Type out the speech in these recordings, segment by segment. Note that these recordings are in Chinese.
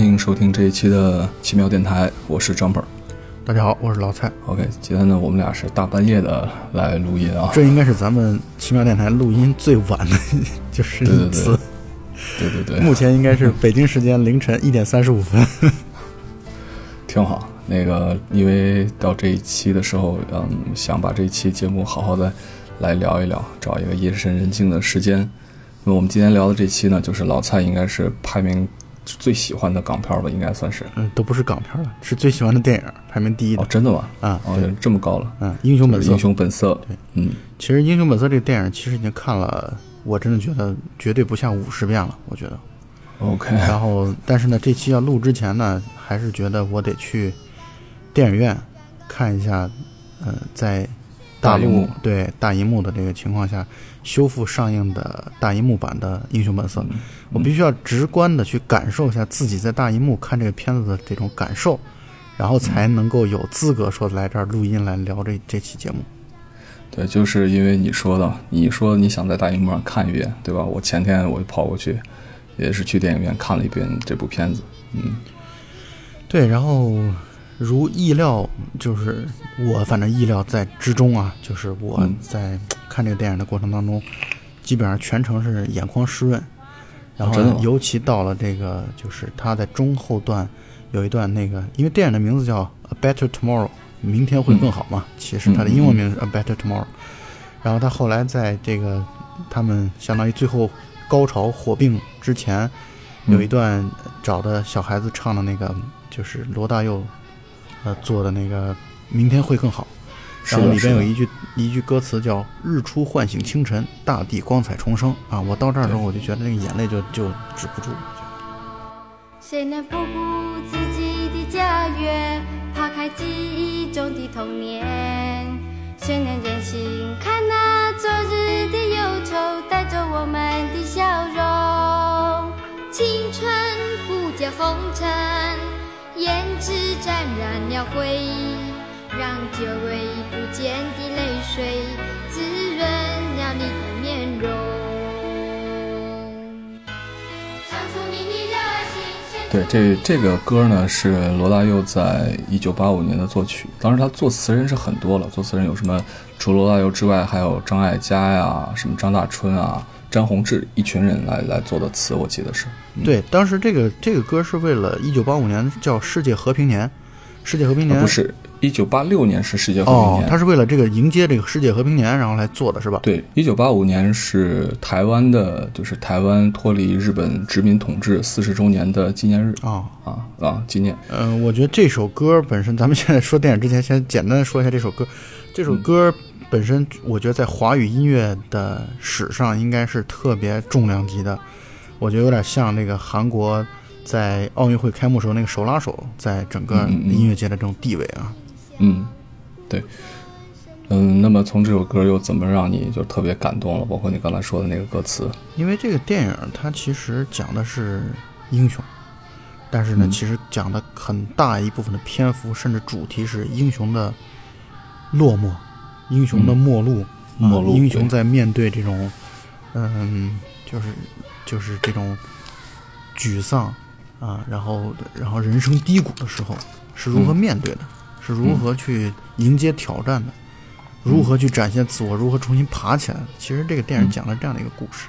欢迎收听这一期的奇妙电台，我是张本。大家好，我是老蔡。OK，今天呢，我们俩是大半夜的来录音啊。这应该是咱们奇妙电台录音最晚的，就是对对一次。对对对，目前应该是北京时间凌晨一点三十五分。挺好。那个，因为到这一期的时候，嗯，想把这一期节目好好的来聊一聊，找一个夜深人静的时间。那么我们今天聊的这期呢，就是老蔡应该是排名最喜欢的港片吧，应该算是。嗯，都不是港片了，是最喜欢的电影，排名第一的哦，真的吗？啊。哦对，，这么高了。嗯，英雄本色英。雄本色。对，嗯，其实《英雄本色》这个电影，其实已经看了，我真的觉得绝对不下五十遍了。我觉得。OK，然后，但是呢，这期要录之前呢，还是觉得我得去电影院看一下，呃，在大陆对大银幕的这个情况下修复上映的大银幕版的《英雄本色》嗯我必须要直观的去感受一下自己在大荧幕看这个片子的这种感受，然后才能够有资格说来这儿录音来聊这这期节目。对，就是因为你说的，你说你想在大荧幕上看一遍，对吧？我前天我就跑过去，也是去电影院看了一遍这部片子。嗯，对，然后如意料，就是我反正意料在之中啊，就是我嗯在看这个电影的过程当中，基本上全程是眼眶湿润，然后尤其到了这个，就是他在中后段有一段那个，因为电影的名字叫《A Better Tomorrow》，明天会更好嘛，其实它的英文名是《A Better Tomorrow》，然后他后来在这个他们相当于最后高潮火并之前。有一段找的小孩子唱的那个，就是罗大佑，呃做的那个《明天会更好》，然后里边有一句一句歌词叫“日出唤醒清晨，大地光彩重生”啊！我到这儿的时候，我就觉得那个眼泪就就止不住。谁能不顾自己的家园，抛开记忆中的童年？谁能忍心看那昨日的忧愁带走我们的笑容？青春不解红尘，胭脂沾染了回忆，让久违不见的泪水滋润了你的面容。唱出你的热情。对这这个歌呢是罗大佑在一九八五年的作曲，当时他作词人是很多了，作词人有什么？除罗大佑之外，还有张艾嘉呀，什么张大春啊、张宏志一群人来来做的词，我记得是。对，当时这个这个歌是为了一九八五年叫世界和平年，世界和平年、啊、不是一九八六年是世界和平年，，哦他是为了这个迎接这个世界和平年，然后来做的是吧？对，一九八五年是台湾的，就是台湾脱离日本殖民统治四十周年的纪念日啊。啊啊，纪念。嗯、我觉得这首歌本身，咱们现在说电影之前，先简单的说一下这首歌。这首歌本身，我觉得在华语音乐的史上应该是特别重量级的。我觉得有点像那个韩国在奥运会开幕时候那个手拉手，在整个音乐界的这种地位啊。嗯，对，嗯，那么从这首歌又怎么让你就特别感动了？包括你刚才说的那个歌词，因为这个电影它其实讲的是英雄，但是呢，嗯。其实讲的很大一部分的篇幅，甚至主题是英雄的落寞，英雄的嗯末路，末路啊英雄在面对这种，嗯，就是就是这种沮丧啊，然后然后人生低谷的时候是如何嗯。面对的，是如何去迎接挑战的，如何去展现自我，如何重新爬起来的。其实这个电影嗯。讲了这样的一个故事，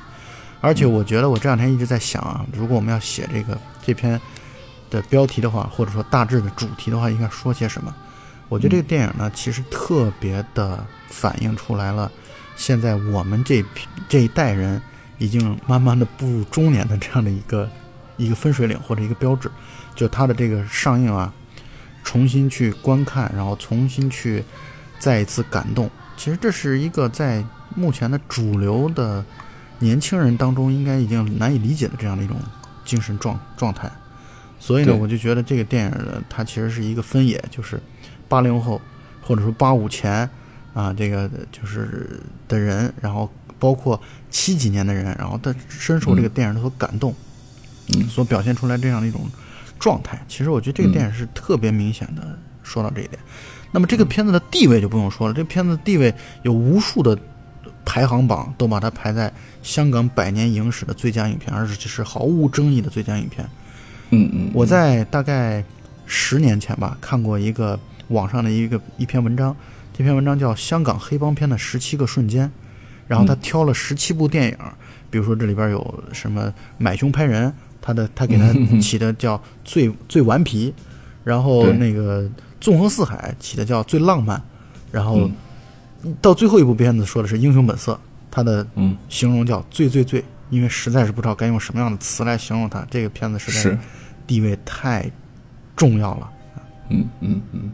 而且我觉得我这两天一直在想啊，如果我们要写这个这篇的标题的话，或者说大致的主题的话，应该说些什么？我觉得这个电影呢，其实特别的反映出来了，现在我们这批这一代人已经慢慢的步入中年的这样的一个一个分水岭或者一个标志，就它的这个上映啊，重新去观看，然后重新去再一次感动。其实这是一个在目前的主流的年轻人当中，应该已经难以理解的这样的一种精神状状态。所以呢，我就觉得这个电影呢，它其实是一个分野，就是八零后或者说八五前啊，这个就是的人，然后包括七几年的人，然后他深受这个电影所感动，嗯所表现出来这样的一种状态。其实我觉得这个电影是特别明显的说到这一点。那么这个片子的地位就不用说了，这片子的地位有无数的排行榜都把它排在香港百年影史的最佳影片，而且是毫无争议的最佳影片。嗯嗯，我在大概十年前吧，看过一个网上的一个一篇文章，这篇文章叫《香港黑帮片的十七个瞬间》，然后他挑了十七部电影，比如说这里边有什么《买凶拍人》，他的他给他起的叫最 最顽皮，然后那个《纵横四海》起的叫最浪漫，然后嗯。到最后一部片子说的是《英雄本色》，他的嗯。形容叫最最最，因为实在是不知道该用什么样的词来形容他。这个片子实在是，地位太重要了。嗯嗯嗯，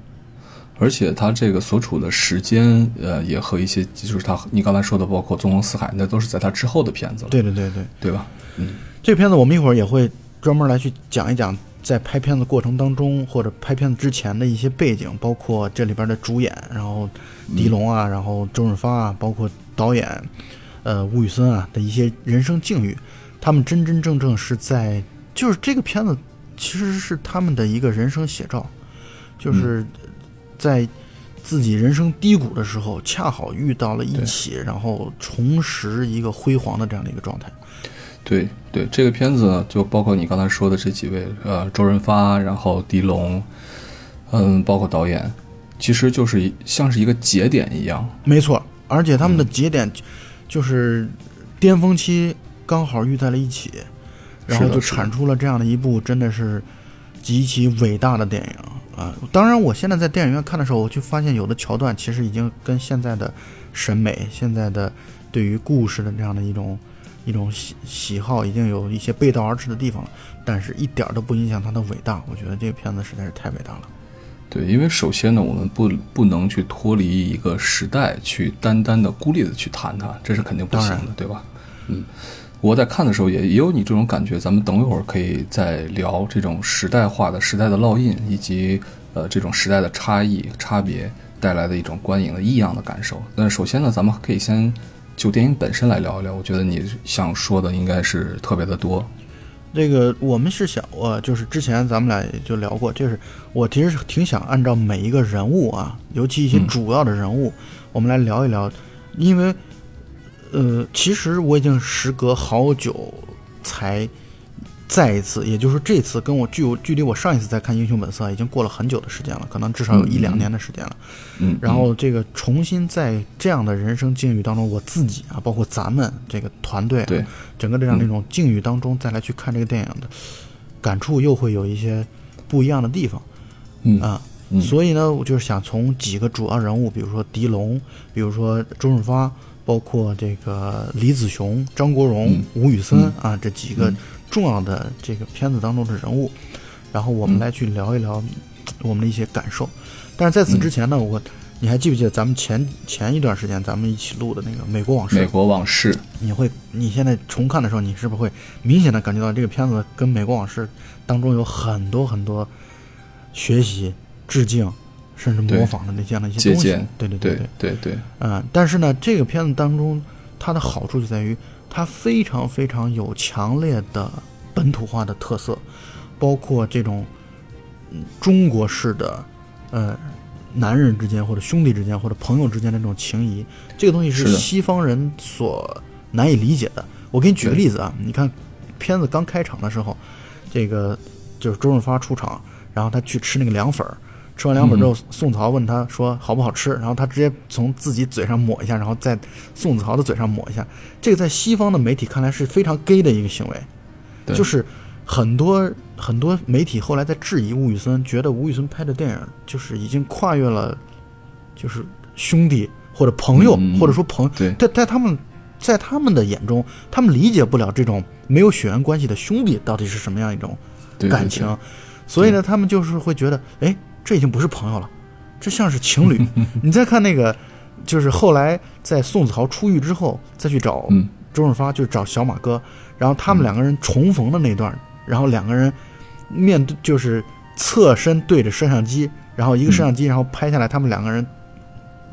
而且他这个所处的时间，呃，也和一些就是他你刚才说的，包括《纵横四海》，那都是在他之后的片子了，对对对对，对吧？嗯这个片子我们一会儿也会专门来去讲一讲，在拍片子过程当中或者拍片子之前的一些背景，包括这里边的主演，然后狄龙啊，然后周润发啊，包括导演，呃，吴宇森啊的一些人生境遇，他们真真正正是在，就是这个片子其实是他们的一个人生写照，就是在自己人生低谷的时候，恰好遇到了一起，然后重拾一个辉煌的这样的一个状态。对对，这个片子呢，就包括你刚才说的这几位，呃，周润发，然后狄龙，嗯，包括导演，其实就是像是一个节点一样，没错，而且他们的节点就是巅峰期刚好遇在了一起，然后就产出了这样的一部真的是极其伟大的电影啊！当然，我现在在电影院看的时候，我就发现有的桥段其实已经跟现在的审美、现在的对于故事的这样的一种一种喜喜好，已经有一些背道而驰的地方了，但是一点儿都不影响它的伟大。我觉得这个片子实在是太伟大了。对，因为首先呢，我们不不能去脱离一个时代，去单单的孤立的去谈它，这是肯定不行的，对吧？嗯，我在看的时候也也有你这种感觉，咱们等一会儿可以再聊这种时代化的时代的烙印，以及呃这种时代的差异差别带来的一种观影的异样的感受。那首先呢，咱们可以先就电影本身来聊一聊，我觉得你想说的应该是特别的多。这个我们是想，我就是之前咱们俩也就聊过，就是我其实是挺想按照每一个人物啊，尤其一些嗯主要的人物，我们来聊一聊，因为呃，其实我已经时隔好久才再一次，也就是说这次跟我距距离我上一次再看《英雄本色》已经过了很久的时间了，可能至少有一两年的时间了。嗯，然后这个重新在这样的人生境遇当中，我自己啊，包括咱们这个团队、啊，对，整个这样的一种境遇当中，再来去看这个电影的感触，又会有一些不一样的地方。嗯啊。嗯所以呢，我就是想从几个主要人物，比如说狄龙，比如说周润发，包括这个李子雄、张国荣、嗯吴宇森啊这几个嗯重要的这个片子当中的人物，然后我们嗯来去聊一聊我们的一些感受。但是在此之前呢，我你还记不记得咱们前前一段时间咱们一起录的那个《美国往事》？美国往事，你会你现在重看的时候，你是不是会明显的感觉到这个片子跟《美国往事》当中有很多很多学习、致敬，甚至模仿的那这样的一些东西？对对对对，对对，嗯，但是呢，这个片子当中它的好处就在于它非常非常有强烈的本土化的特色，包括这种嗯中国式的呃男人之间或者兄弟之间或者朋友之间的这种情谊，这个东西是西方人所难以理解的。我给你举个例子啊，你看片子刚开场的时候，这个就是周润发出场，然后他去吃那个凉粉儿。吃完凉粉之后，宋曹问他说好不好吃，然后他直接从自己嘴上抹一下，然后在宋子豪的嘴上抹一下。这个在西方的媒体看来是非常 gay 的一个行为，就是很多很多媒体后来在质疑吴宇森，觉得吴宇森拍的电影就是已经跨越了，就是兄弟或者朋友，或者说朋友在在他们在他们的眼中，他们理解不了这种没有血缘关系的兄弟到底是什么样一种对对感情，所以呢，他们就是会觉得，哎，这已经不是朋友了，这像是情侣。你再看那个，就是后来在宋子豪出狱之后，再去找嗯周润发，就是找小马哥，然后他们两个人重逢的那段，然后两个人面对就是侧身对着摄像机，然后一个摄像机，然后拍下来他们两个人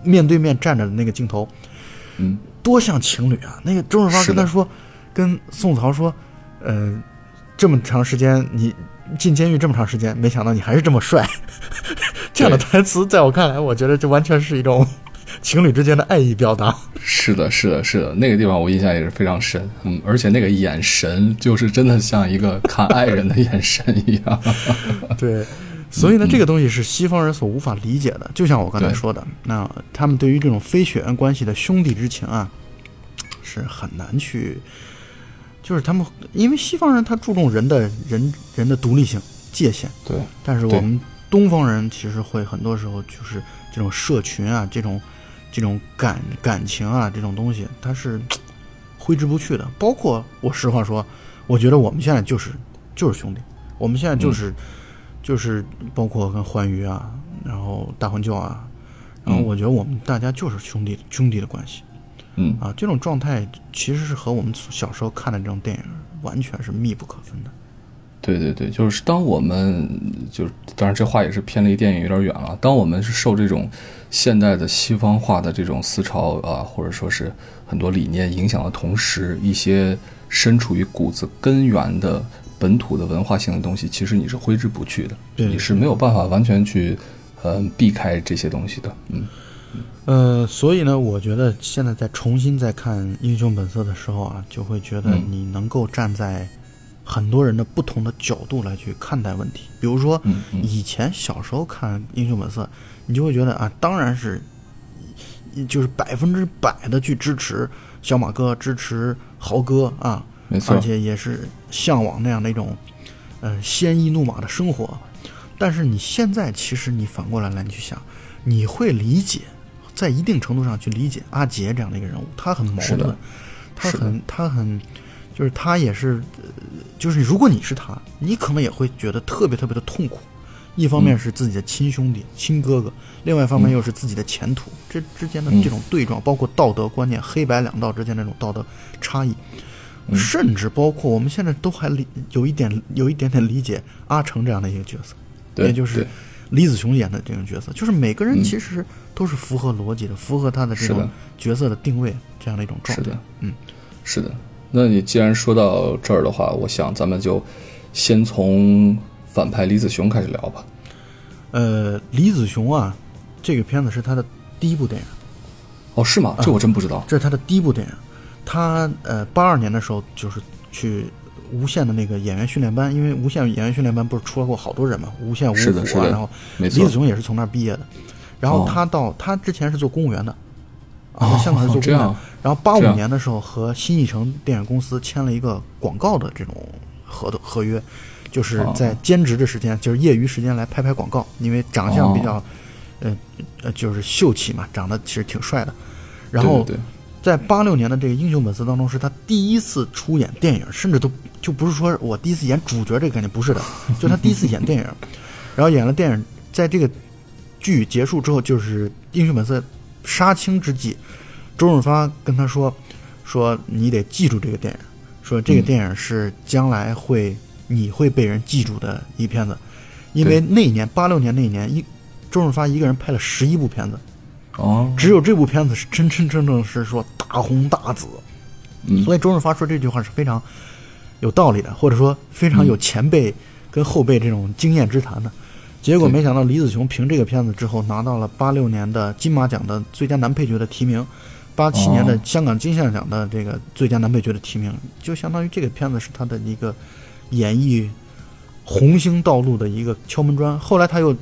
面对面站着的那个镜头，嗯，多像情侣啊！那个周润发跟他说，跟宋子豪说，呃，这么长时间你进监狱这么长时间，没想到你还是这么帅。这样的台词在我看来，我觉得这完全是一种情侣之间的爱意表达。是的，是的，是的，那个地方我印象也是非常深，嗯，而且那个眼神就是真的像一个看爱人的眼神一样。对，所以呢，这个东西是西方人所无法理解的。就像我刚才说的，那他们对于这种非血缘关系的兄弟之情啊，是很难去，就是他们因为西方人他注重人的人人的独立性界限，对，但是我们东方人其实会很多时候就是这种社群啊，这种这种感感情啊，这种东西它是 挥之不去的。包括我实话说，我觉得我们现在就是就是兄弟，我们现在就是、就是包括跟欢愉啊，然后大婚教啊，然后嗯。我觉得我们大家就是兄弟兄弟的关系嗯，啊，这种状态其实是和我们小时候看的这种电影完全是密不可分的。对对对，就是当我们就是，当然这话也是偏离电影有点远了。当我们是受这种现代的西方化的这种思潮啊，或者说是很多理念影响的同时，一些身处于骨子根源的本土的文化性的东西，其实你是挥之不去的，对你是没有办法完全去呃避开这些东西的。嗯呃，所以呢，我觉得现在在重新再看《英雄本色》的时候啊，就会觉得嗯你能够站在很多人的不同的角度来去看待问题。比如说，以前小时候看《英雄本色》，你就会觉得啊，当然是，就是百分之百的去支持小马哥，支持豪哥啊，没错而且也是向往那样的一种，呃，鲜衣怒马的生活。但是你现在其实你反过来来你去想，你会理解，在一定程度上去理解阿杰这样的一个人物，他很矛盾，他很他很，就是他也是，呃就是如果你是他，你可能也会觉得特别特别的痛苦。一方面嗯。是自己的亲兄弟、亲哥哥，另外一方面又是自己的前途，这之间的嗯。这种对撞，包括道德观念、黑白两道之间的这种道德差异，嗯。甚至包括我们现在都还理有一点有一点点理解阿成这样的一个角色，也就是对李子雄演的这种角色，就是每个人嗯其实都是符合逻辑的，符合他的这种角色的定位这样的一种状态是的。嗯，是的，那你既然说到这儿的话，我想咱们就先从反派李子雄开始聊吧。呃，李子雄啊，这个片子是他的第一部电影，哦，是吗？这我真不知道。这是他的第一部电影。他呃，八二年的时候就是去无线的那个演员训练班，因为无线演员训练班不是出来过好多人嘛，无线、五是的是的虎啊，然后李子雄也是从那儿毕业的。然后哦他到他之前是做公务员的，啊，哦在香港是做公务员。然后八五年的时候和新艺城电影公司签了一个广告的这种合同合约，就是哦在兼职的时间，就是业余时间来拍拍广告，因为长相比较，哦呃呃，就是秀气嘛，长得其实挺帅的。然后对对对在八六年的这个《英雄本色》当中，是他第一次出演电影，甚至都就不是说我第一次演主角这个概念，不是的，就他第一次演电影，然后演了电影，在这个剧结束之后，就是《英雄本色》杀青之际，周润发跟他说：“说你得记住这个电影，说这个嗯。电影是将来会你会被人记住的一片子，因为那一年八六年那一年，一周润发一个人拍了十一部片子，哦，只有这部片子是真真正正是说大红大紫，嗯所以周润发说这句话是非常有道理的，或者说非常有前辈跟后辈这种经验之谈的。结果没想到李子雄凭这个片子之后拿到了八六年的金马奖的最佳男配角的提名，八七年的哦香港金像奖的这个最佳男配角的提名，就相当于这个片子是他的一个演艺红星道路的一个敲门砖。后来他又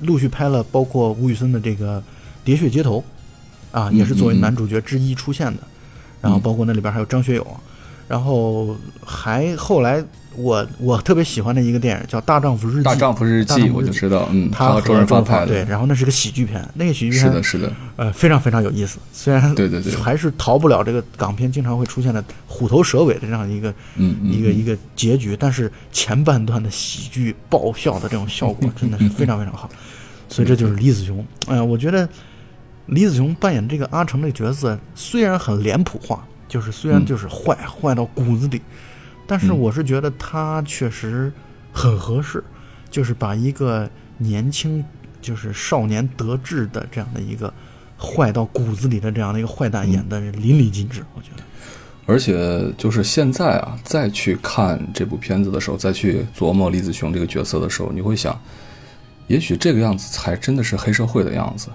陆续拍了包括吴宇森的这个《喋血街头》，啊，也是作为男主角之一出现的。然后包括那里边还有张学友，然后还后来我我特别喜欢的一个电影叫《大丈夫日记》，大丈夫日记我就知道，嗯，他和和周润发拍的，对，然后那是个喜剧片，那个喜剧片是的，是的，呃非常非常有意思，虽然对对对。还是逃不了这个港片经常会出现的虎头蛇尾的这样一个嗯一个一个结局，但是前半段的喜剧爆笑的这种效果真的是非常非常好，所以这就是李子雄。哎呀，我觉得李子雄扮演这个阿成这个角色虽然很脸谱化，就是虽然嗯就是坏坏到骨子里，但是嗯我是觉得他确实很合适，就是把一个年轻就是少年得志的这样的一个坏到骨子里的这样的一个坏蛋演的淋漓尽致，我觉得。而且就是现在啊，再去看这部片子的时候，再去琢磨李子雄这个角色的时候，你会想，也许这个样子才真的是黑社会的样子。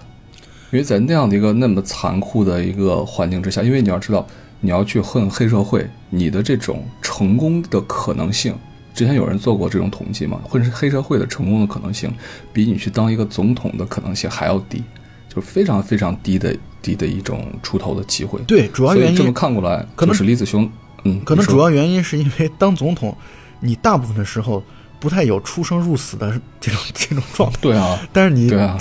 因为在那样的一个那么残酷的一个环境之下，因为你要知道，你要去混黑社会，你的这种成功的可能性，之前有人做过这种统计嘛，混黑社会的成功的可能性，比你去当一个总统的可能性还要低，就是非常非常低的低的一种出头的机会。对，主要原因这么看过来，可能就是李子雄，嗯，可能主要原因是因为当总统，你大部分的时候不太有出生入死的这种 这种状态，对啊，但是你对啊，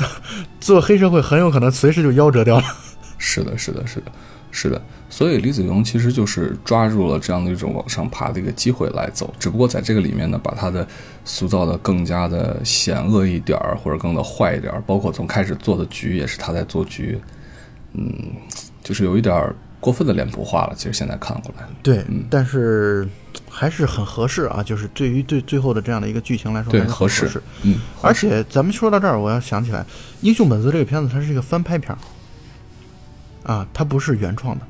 做黑社会很有可能随时就夭折掉了。是的，是的，是的，是的。所以李子雄其实就是抓住了这样的一种往上爬的一个机会来走，只不过在这个里面呢，把他的塑造的更加的险恶一点儿，或者更的坏一点儿，包括从开始做的局也是他在做局，嗯，就是有一点儿过分的脸谱化了。其实现在看过来，对，但是还是很合适啊，就是对于对最后的这样的一个剧情来说，对合适，嗯，而且咱们说到这儿，我要想起来，《英雄本色》这个片子它是一个翻拍片儿，啊，它不是原创的，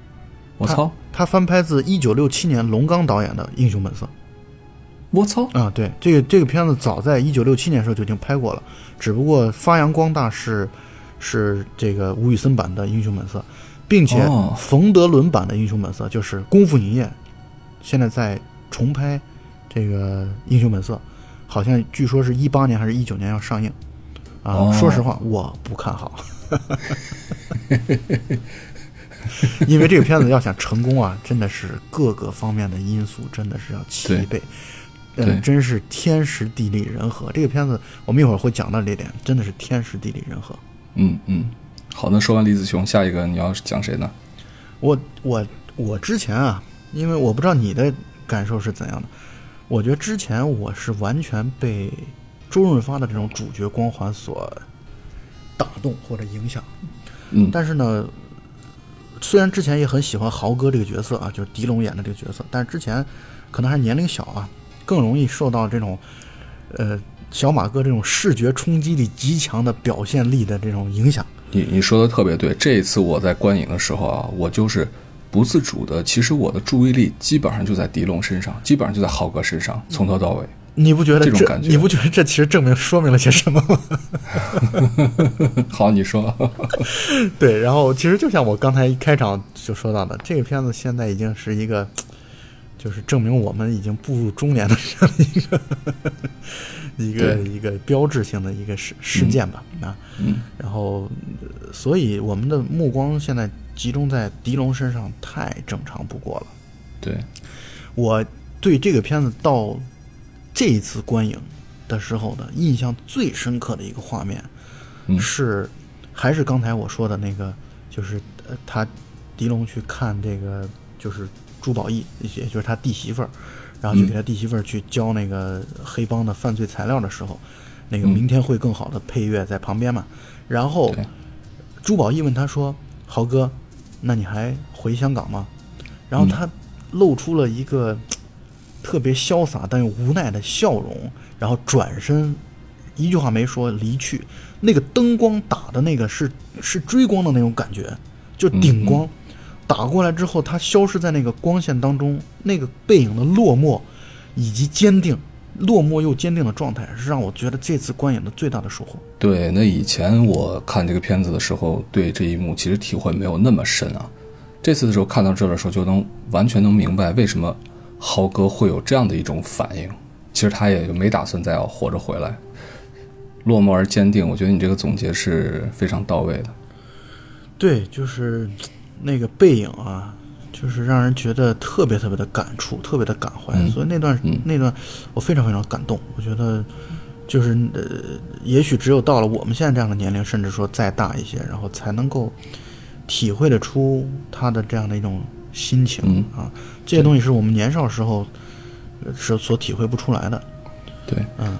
我操，它翻拍自一九六七年龙刚导演的《英雄本色。我操，》啊，对，这个这个片子早在一九六七年的时候就已经拍过了，只不过发扬光大是是这个吴宇森版的《英雄本色》，并且哦。冯德伦版的《英雄本色》就是功夫影业现在在重拍这个《英雄本色》，好像据说是一八年还是一九年要上映啊。哦说实话，我不看好，因为这个片子要想成功啊，真的是各个方面的因素真的是要齐备。嗯，真是天时地利人和。这个片子我们一会儿会讲到这点，真的是天时地利人和。嗯嗯，好，那说完李子雄，下一个你要讲谁呢？我我我之前啊，因为我不知道你的感受是怎样的，我觉得之前我是完全被周润发的这种主角光环所打动或者影响。嗯但是呢，虽然之前也很喜欢豪哥这个角色啊，就是狄龙演的这个角色，但是之前可能还是年龄小啊，更容易受到这种呃小马哥这种视觉冲击力极强的表现力的这种影响。你你说的特别对，这一次我在观影的时候啊，我就是不自主的，其实我的注意力基本上就在狄龙身上，基本上就在浩哥身上，从头到尾。你不觉得这种感觉你不觉得这其实证明说明了些什么吗？好，你说，对，然后其实就像我刚才一开场就说到的，这个片子现在已经是一个，就是证明我们已经步入中年的这样一个一个一个标志性的一个事事件吧、啊。嗯。然后，呃所以我们的目光现在集中在狄龙身上，太正常不过了。对，我对这个片子到这一次观影的时候的印象最深刻的一个画面，嗯。是还是刚才我说的那个，就是呃，他狄龙去看这个就是朱宝义，也就是他弟媳妇儿，然后去给他弟媳妇儿去交那个黑帮的犯罪材料的时候，那个嗯明天会更好的配乐在旁边嘛，然后对朱宝义问他说：“豪哥，那你还回香港吗？”然后他露出了一个特别潇洒但又无奈的笑容，然后转身，一句话没说离去。那个灯光打的那个是是追光的那种感觉，就顶光，打过来之后，他消失在那个光线当中，那个背影的落寞以及坚定，落寞又坚定的状态，是让我觉得这次观影的最大的收获。对，那以前我看这个片子的时候，对这一幕其实体会没有那么深啊。这次的时候看到这儿的时候，就能完全能明白为什么豪哥会有这样的一种反应。其实他也就没打算再要活着回来，落寞而坚定。我觉得你这个总结是非常到位的。对，就是那个背影啊，就是让人觉得特别特别的感触，特别的感怀。嗯所以那段、那段我非常非常感动。我觉得就是呃，也许只有到了我们现在这样的年龄，甚至说再大一些，然后才能够体会得出他的这样的一种心情、嗯啊。这些东西是我们年少时候呃是所体会不出来的。对，嗯，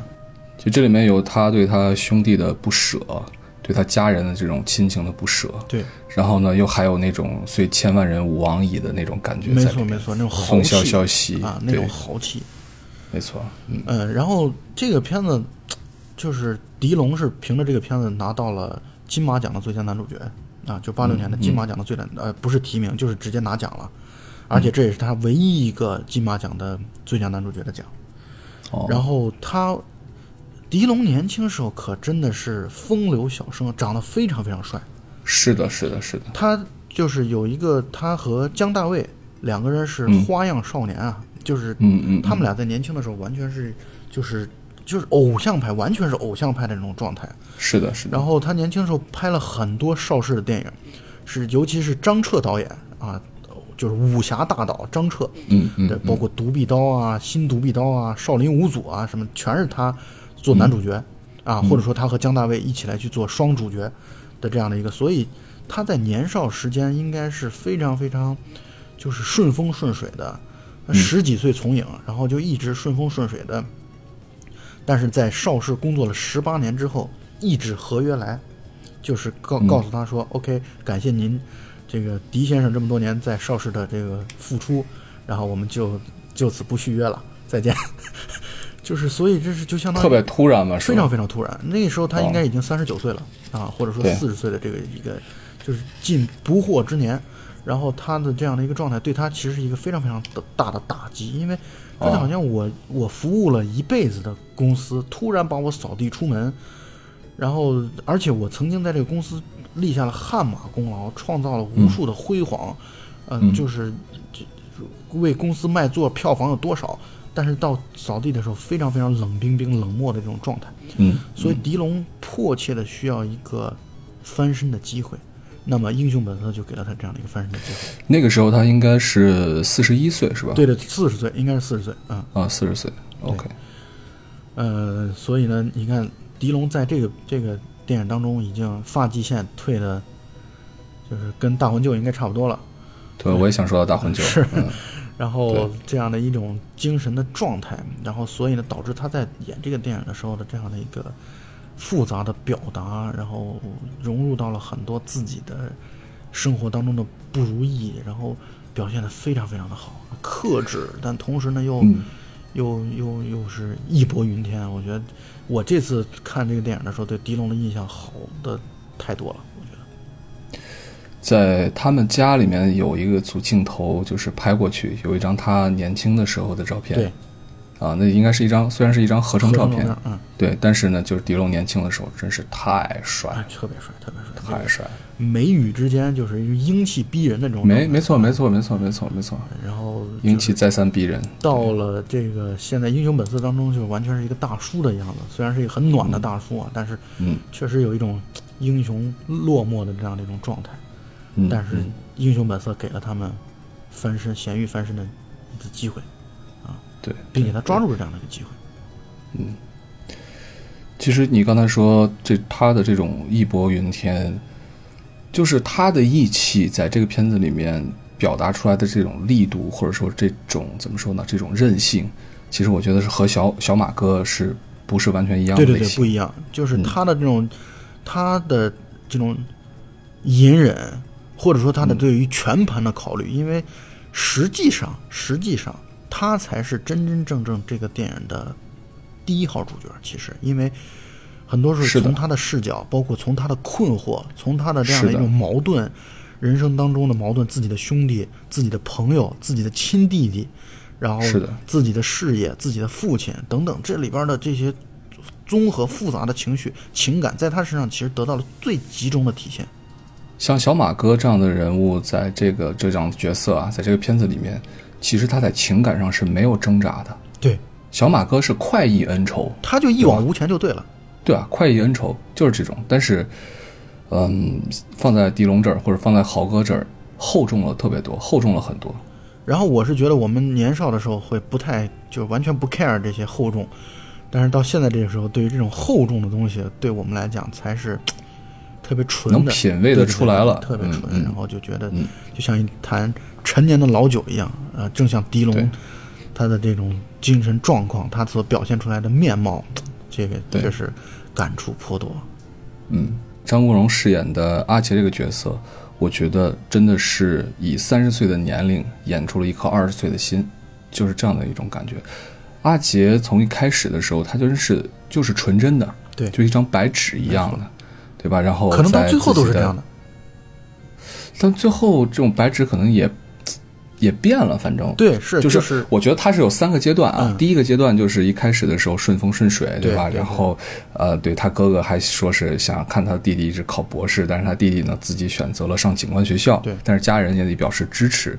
就这里面有他对他兄弟的不舍，对他家人的这种亲情的不舍，对，然后呢，又还有那种虽千万人吾往矣的那种感觉没。错没错，那种豪气啊，那种豪气。没错，嗯。嗯，然后这个片子就是狄龙是凭着这个片子拿到了金马奖的最佳男主角啊，就八六年的金马奖的最佳、呃不是提名，就是直接拿奖了，而且这也是他唯一一个金马奖的最佳男主角的奖。哦，然后他狄龙年轻时候可真的是风流小生，长得非常非常帅是的，是的，是的，他就是有一个他和姜大卫两个人是嗯。花样少年啊，就是嗯嗯，他们俩在年轻的时候完全是就是就是偶像派，完全是偶像派的那种状态。是的，是的，然后他年轻的时候拍了很多邵氏的电影，是尤其是张彻导演啊，就是武侠大导张彻，嗯嗯对，包括独臂刀啊、新独臂刀啊、少林五祖啊，什么全是他做男主角、嗯。啊，或者说他和姜大卫一起来去做双主角的这样的一个，所以他在年少时间应该是非常非常就是顺风顺水的，嗯。十几岁从影，然后就一直顺风顺水的，但是在邵氏工作了十八年之后，一纸合约来，就是告嗯。告诉他说、o k 感谢您这个狄先生这么多年在邵氏的这个付出，然后我们就就此不续约了，再见。就是所以这是就相当于特别突然嘛，是非常非常突然。那个时候他应该哦。已经三十九岁了、啊，或者说对。四十岁的这个一个就是近不惑之年。然后他的这样的一个状态，对他其实是一个非常非常的大的打击，因为他好像我、我服务了一辈子的公司，突然把我扫地出门，然后而且我曾经在这个公司立下了汗马功劳，创造了无数的辉煌，呃，嗯。就是这为公司卖座，票房有多少？但是到扫地的时候，非常非常冷冰冰、冷漠的这种状态。嗯，所以狄龙迫切的需要一个翻身的机会，那么英雄本色就给了他这样的一个翻身的机会。那个时候他应该是四十一岁，是吧？对的，四十岁应该是四十岁嗯、啊，四十岁，OK，呃，所以呢，你看狄龙在这个这个电影当中已经发际线退的，就是跟大魂舅应该差不多了。对，我也想说到大魂舅，是嗯然后这样的一种精神的状态，然后所以呢，导致他在演这个电影的时候的这样的一个复杂的表达，然后融入到了很多自己的生活当中的不如意，然后表现的非常非常的好，克制，但同时呢又、嗯又又又是义薄云天。我觉得我这次看这个电影的时候，对狄龙的印象好的太多了。在他们家里面有一个组镜头，就是拍过去有一张他年轻的时候的照片，对，啊，那应该是一张虽然是一张合成照片嗯，对，但是呢，就是狄龙年轻的时候真是太帅哎，，特别帅，特别帅，太帅，眉宇之间就是英气逼人的这种没没错没错没错没错没错，然后英气再三逼人，到了这个现在《英雄本色》当中，就完全是一个大叔的样子。虽然是一个很暖的大叔啊，但是嗯。确实有一种英雄落寞的这样的一种状态。嗯，但是《嗯英雄本色》给了他们翻身、咸鱼翻身的一次机会啊，对，并且他抓住了这样的一个机会。嗯其实你刚才说这他的这种义薄云天，就是他的义气在这个片子里面表达出来的这种力度，或者说这种怎么说呢？这种韧性，其实我觉得是和小小马哥是不是完全一样的对对对，不一样，就是嗯他的这种，他的这种隐忍，或者说嗯他的对于全盘的考虑，因为实际上，实际上他才是真真正正这个电影的第一号主角。其实，因为很多时候从他的视角，包括从他的困惑，从他的这样的一种矛盾，人生当中的矛盾，自己的兄弟、自己的朋友、自己的亲弟弟，然后自己的事业、自己的父亲等等，这里边的这些综合复杂的情绪、情感，在他身上其实得到了最集中的体现。像小马哥这样的人物，在这个这样的角色啊，在这个片子里面，其实他在情感上是没有挣扎的。对，小马哥是快意恩仇，他就一往无前就对了。对啊，快意恩仇就是这种。但是，嗯，放在狄龙这儿或者放在豪哥这儿，厚重了特别多，厚重了很多。然后我是觉得我们年少的时候会不太就完全不 care 这些厚重，但是到现在这个时候，对于这种厚重的东西，对我们来讲才是特别纯的，能品味得对对对出来了。特别纯。然后就觉得嗯。就像一坛陈年的老酒一样，呃，正像狄龙他的这种精神状况，他所表现出来的面貌，这个确实感触颇多。嗯，张国荣饰演的阿杰这个角色，我觉得真的是以三十岁的年龄演出了一颗二十岁的心，就是这样的一种感觉。阿杰从一开始的时候，他就是就是纯真的，对。就一张白纸一样的，对吧？然后可能到最后都是这样的。但最后这种白纸可能也也变了，反正对，是就就是我觉得它是有三个阶段啊。嗯第一个阶段就是一开始的时候顺风顺水，吧？对对然后呃，对他哥哥还说是想看他弟弟一直考博士，但是他弟弟呢自己选择了上警官学校，对但是家人也得表示支持。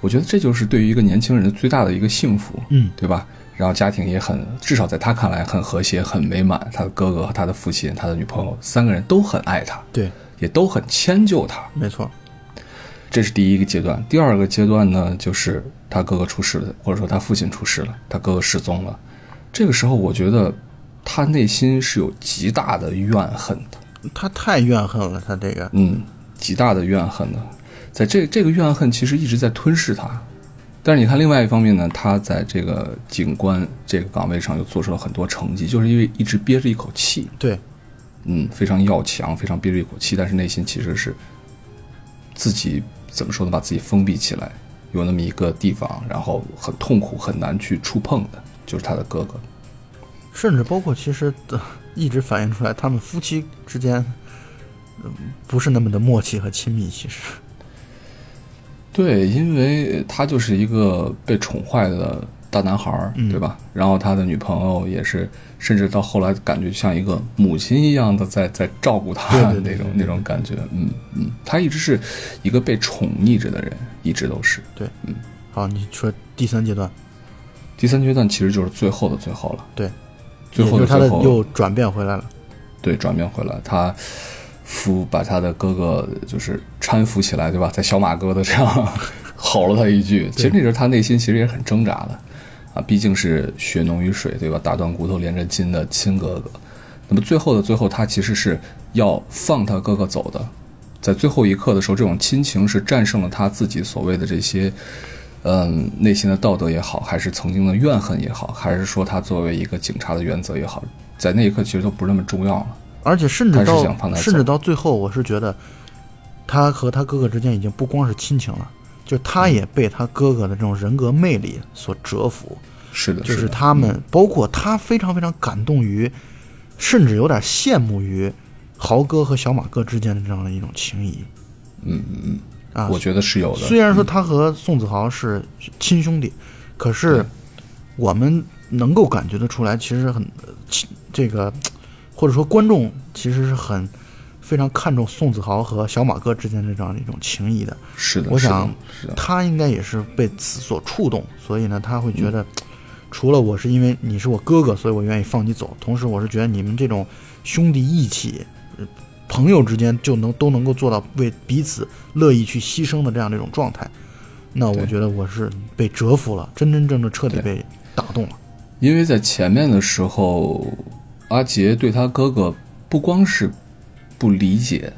我觉得这就是对于一个年轻人最大的一个幸福，嗯对吧？然后家庭也很，至少在他看来很和谐、很美满。他的哥哥和他的父亲、他的女朋友三个人都很爱他，对，也都很迁就他。没错，这是第一个阶段。第二个阶段呢，就是他哥哥出事了，或者说他父亲出事了，他哥哥失踪了。这个时候，我觉得他内心是有极大的怨恨的，他太怨恨了，他这个嗯，极大的怨恨的。在这这个怨恨其实一直在吞噬他。但是你看，另外一方面呢，他在这个警官这个岗位上又做出了很多成绩，就是因为一直憋着一口气，对嗯，非常要强，非常憋着一口气，但是内心其实是自己怎么说呢？把自己封闭起来，有那么一个地方，然后很痛苦，很难去触碰的，就是他的哥哥。甚至包括其实、的一直反映出来，他们夫妻之间、嗯不是那么的默契和亲密。其实，对，因为他就是一个被宠坏的大男孩儿，嗯对吧？然后他的女朋友也是，甚至到后来感觉像一个母亲一样的在在照顾他那种那种感觉。嗯嗯，他一直是一个被宠溺着的人，一直都是。对，嗯好，你说第三阶段，第三阶段其实就是最后的最后了。对，最后的最后，又转变回来了。对，转变回来，他父把他的哥哥就是搀扶起来，对吧？在小马哥的这样 吼了他一句。其实那时候他内心其实也很挣扎的啊，毕竟是血浓于水，对吧？打断骨头连着筋的亲哥哥。那么最后的最后，他其实是要放他哥哥走的。在最后一刻的时候，这种亲情是战胜了他自己所谓的这些，嗯，内心的道德也好，还是曾经的怨恨也好，还是说他作为一个警察的原则也好，在那一刻其实都不是那么重要了。而且甚至还是到想放他甚至到最后，我是觉得他和他哥哥之间已经不光是亲情了，就他嗯也被他哥哥的这种人格魅力所折服。是的，就是他们，包括他非常非常感动于，甚至有点羡慕于豪哥和小马哥之间的这样的一种情谊嗯嗯嗯，啊。我觉得是有的。虽然说他和宋子豪是亲兄弟，可是我们能够感觉得出来，其实很呃亲这个，或者说观众其实是很非常看重宋子豪和小马哥之间的这样的一种情谊的。是的，我想，他应该也是被此所触动，所以呢，他会觉得，除了我是因为你是我哥哥，所以我愿意放你走，同时我是觉得你们这种兄弟义气，呃朋友之间就能都能够做到为彼此乐意去牺牲的这样的一种状态，那我觉得我是被折服了，真真正正彻底被打动了。因为在前面的时候，阿杰对他哥哥不光是不理解，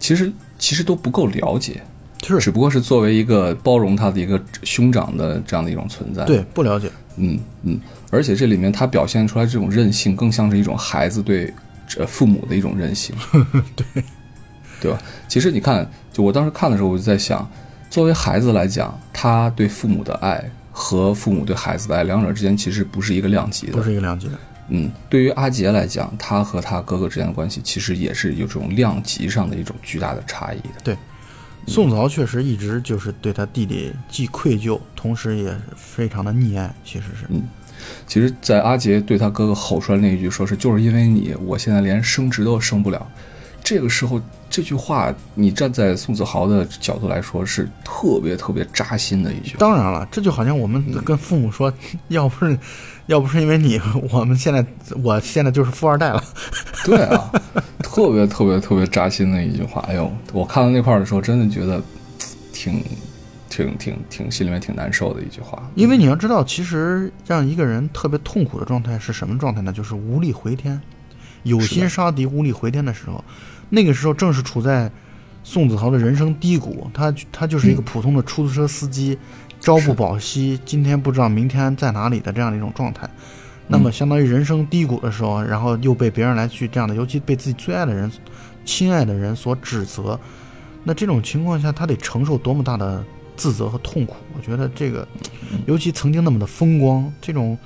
其实其实都不够了解，是只不过是作为一个包容他的一个兄长的这样的一种存在。，对，不了解，嗯嗯，而且这里面他表现出来这种任性，更像是一种孩子对呃父母的一种任性。对，对吧？其实你看，就我当时看的时候，我就在想，作为孩子来讲，他对父母的爱和父母对孩子的爱，两者之间其实不是一个量级的不。是一个量级的。嗯，对于阿杰来讲，他和他哥哥之间的关系其实也是有这种量级上的一种巨大的差异的。对，宋子豪确实一直就是对他弟弟既愧疚，同时也非常的溺爱，其实是。嗯其实，在阿杰对他哥哥吼出来那一句，说是就是因为你，我现在连升职都升不了。这个时候，这句话，你站在宋子豪的角度来说，是特别特别扎心的一句。当然了，这就好像我们跟父母说，要不是，要不是因为你，我们现在，我现在就是富二代了。对啊，特别特别特别扎心的一句话。哎呦，我看到那块儿的时候，真的觉得挺挺挺挺心里面挺难受的一句话。因为你要知道，其实让一个人特别痛苦的状态是什么状态呢？就是无力回天，有心杀敌，无力回天的时候，那个时候正是处在宋子豪的人生低谷，他他就是一个普通的出租车司机，朝不保夕，今天不知道明天在哪里的这样的一种状态。那么，相当于人生低谷的时候，然后又被别人来去这样的，尤其被自己最爱的人、亲爱的人所指责，那这种情况下，他得承受多么大的自责和痛苦？我觉得这个，尤其曾经那么的风光，这种，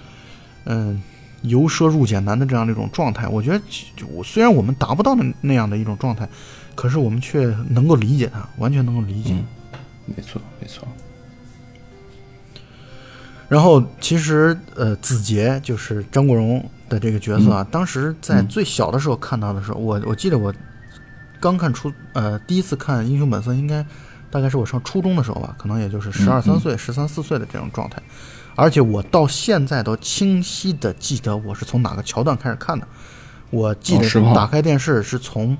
嗯，由奢入俭难的这样的一种状态，我觉得就我虽然我们达不到那那样的一种状态，可是我们却能够理解他，完全能够理解。嗯，没错没错。然后其实呃，子杰就是张国荣的这个角色啊，当时在嗯最小的时候看到的时候，我我记得我刚看初呃第一次看《英雄本色》，应该大概是我上初中的时候吧，可能也就是十二嗯三岁、十三四岁的这种状态。而且我到现在都清晰的记得我是从哪个桥段开始看的。我记得打开电视是从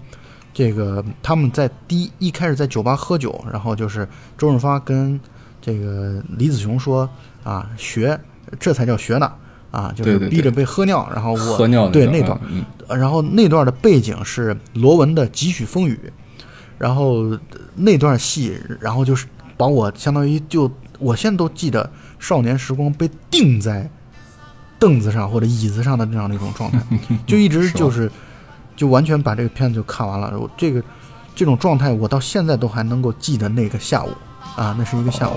这个他们在第一一开始在酒吧喝酒，然后就是周润发跟这个李子雄说啊学，这才叫学呢啊，就是逼着被喝尿，然后我喝尿对那段，嗯。然后那段的背景是罗文的《几许风雨》，然后呃那段戏，然后就是把我相当于就我现在都记得少年时光被定在凳子上或者椅子上的这样的一种状态，就一直就是就完全把这个片子就看完了。我这个这种状态，我到现在都还能够记得那个下午啊，那是一个下午。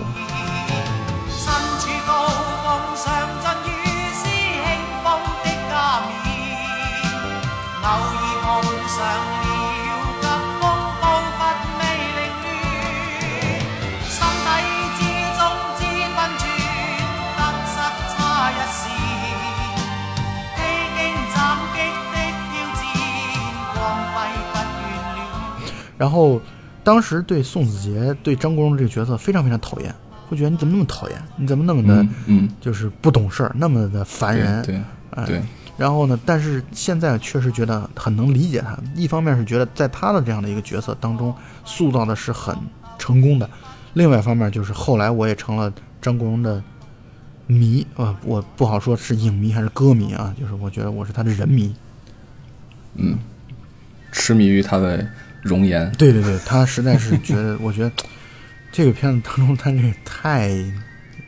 然后当时对宋子杰、对张国荣这个角色非常非常讨厌，会觉得你怎么那么讨厌？你怎么那么的嗯嗯，就是不懂事儿，那么的烦人？对对，然后呢，但是现在确实觉得很能理解他。一方面是觉得在他的这样的一个角色当中塑造的是很成功的，另外一方面就是后来我也成了张国荣的迷啊，我不好说是影迷还是歌迷啊，就是我觉得我是他的人迷。嗯痴迷于他的容颜。对对对，他实在是觉得，我觉得这个片子当中他这个太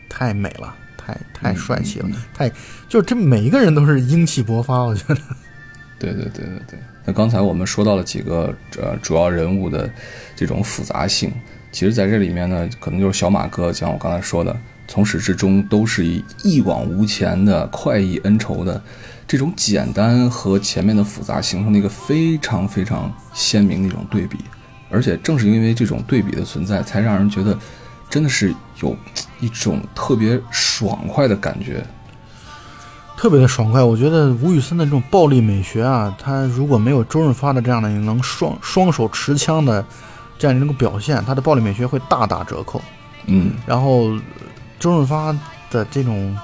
太美了，太太帅气了，太就是这每一个人都是英气勃发，我觉得。对对对对对。那刚才我们说到了几个呃主要人物的这种复杂性，其实在这里面呢，可能就是小马哥，像我刚才说的，从始至终都是以一往无前的快意恩仇的这种简单和前面的复杂形成了一个非常非常鲜明的一种对比，而且正是因为这种对比的存在，才让人觉得真的是有一种特别爽快的感觉。特别的爽快。我觉得吴宇森的这种暴力美学啊，他如果没有周润发的这样的能双双手持枪的这样的一个表现，他的暴力美学会大打折扣。嗯然后呃周润发的这种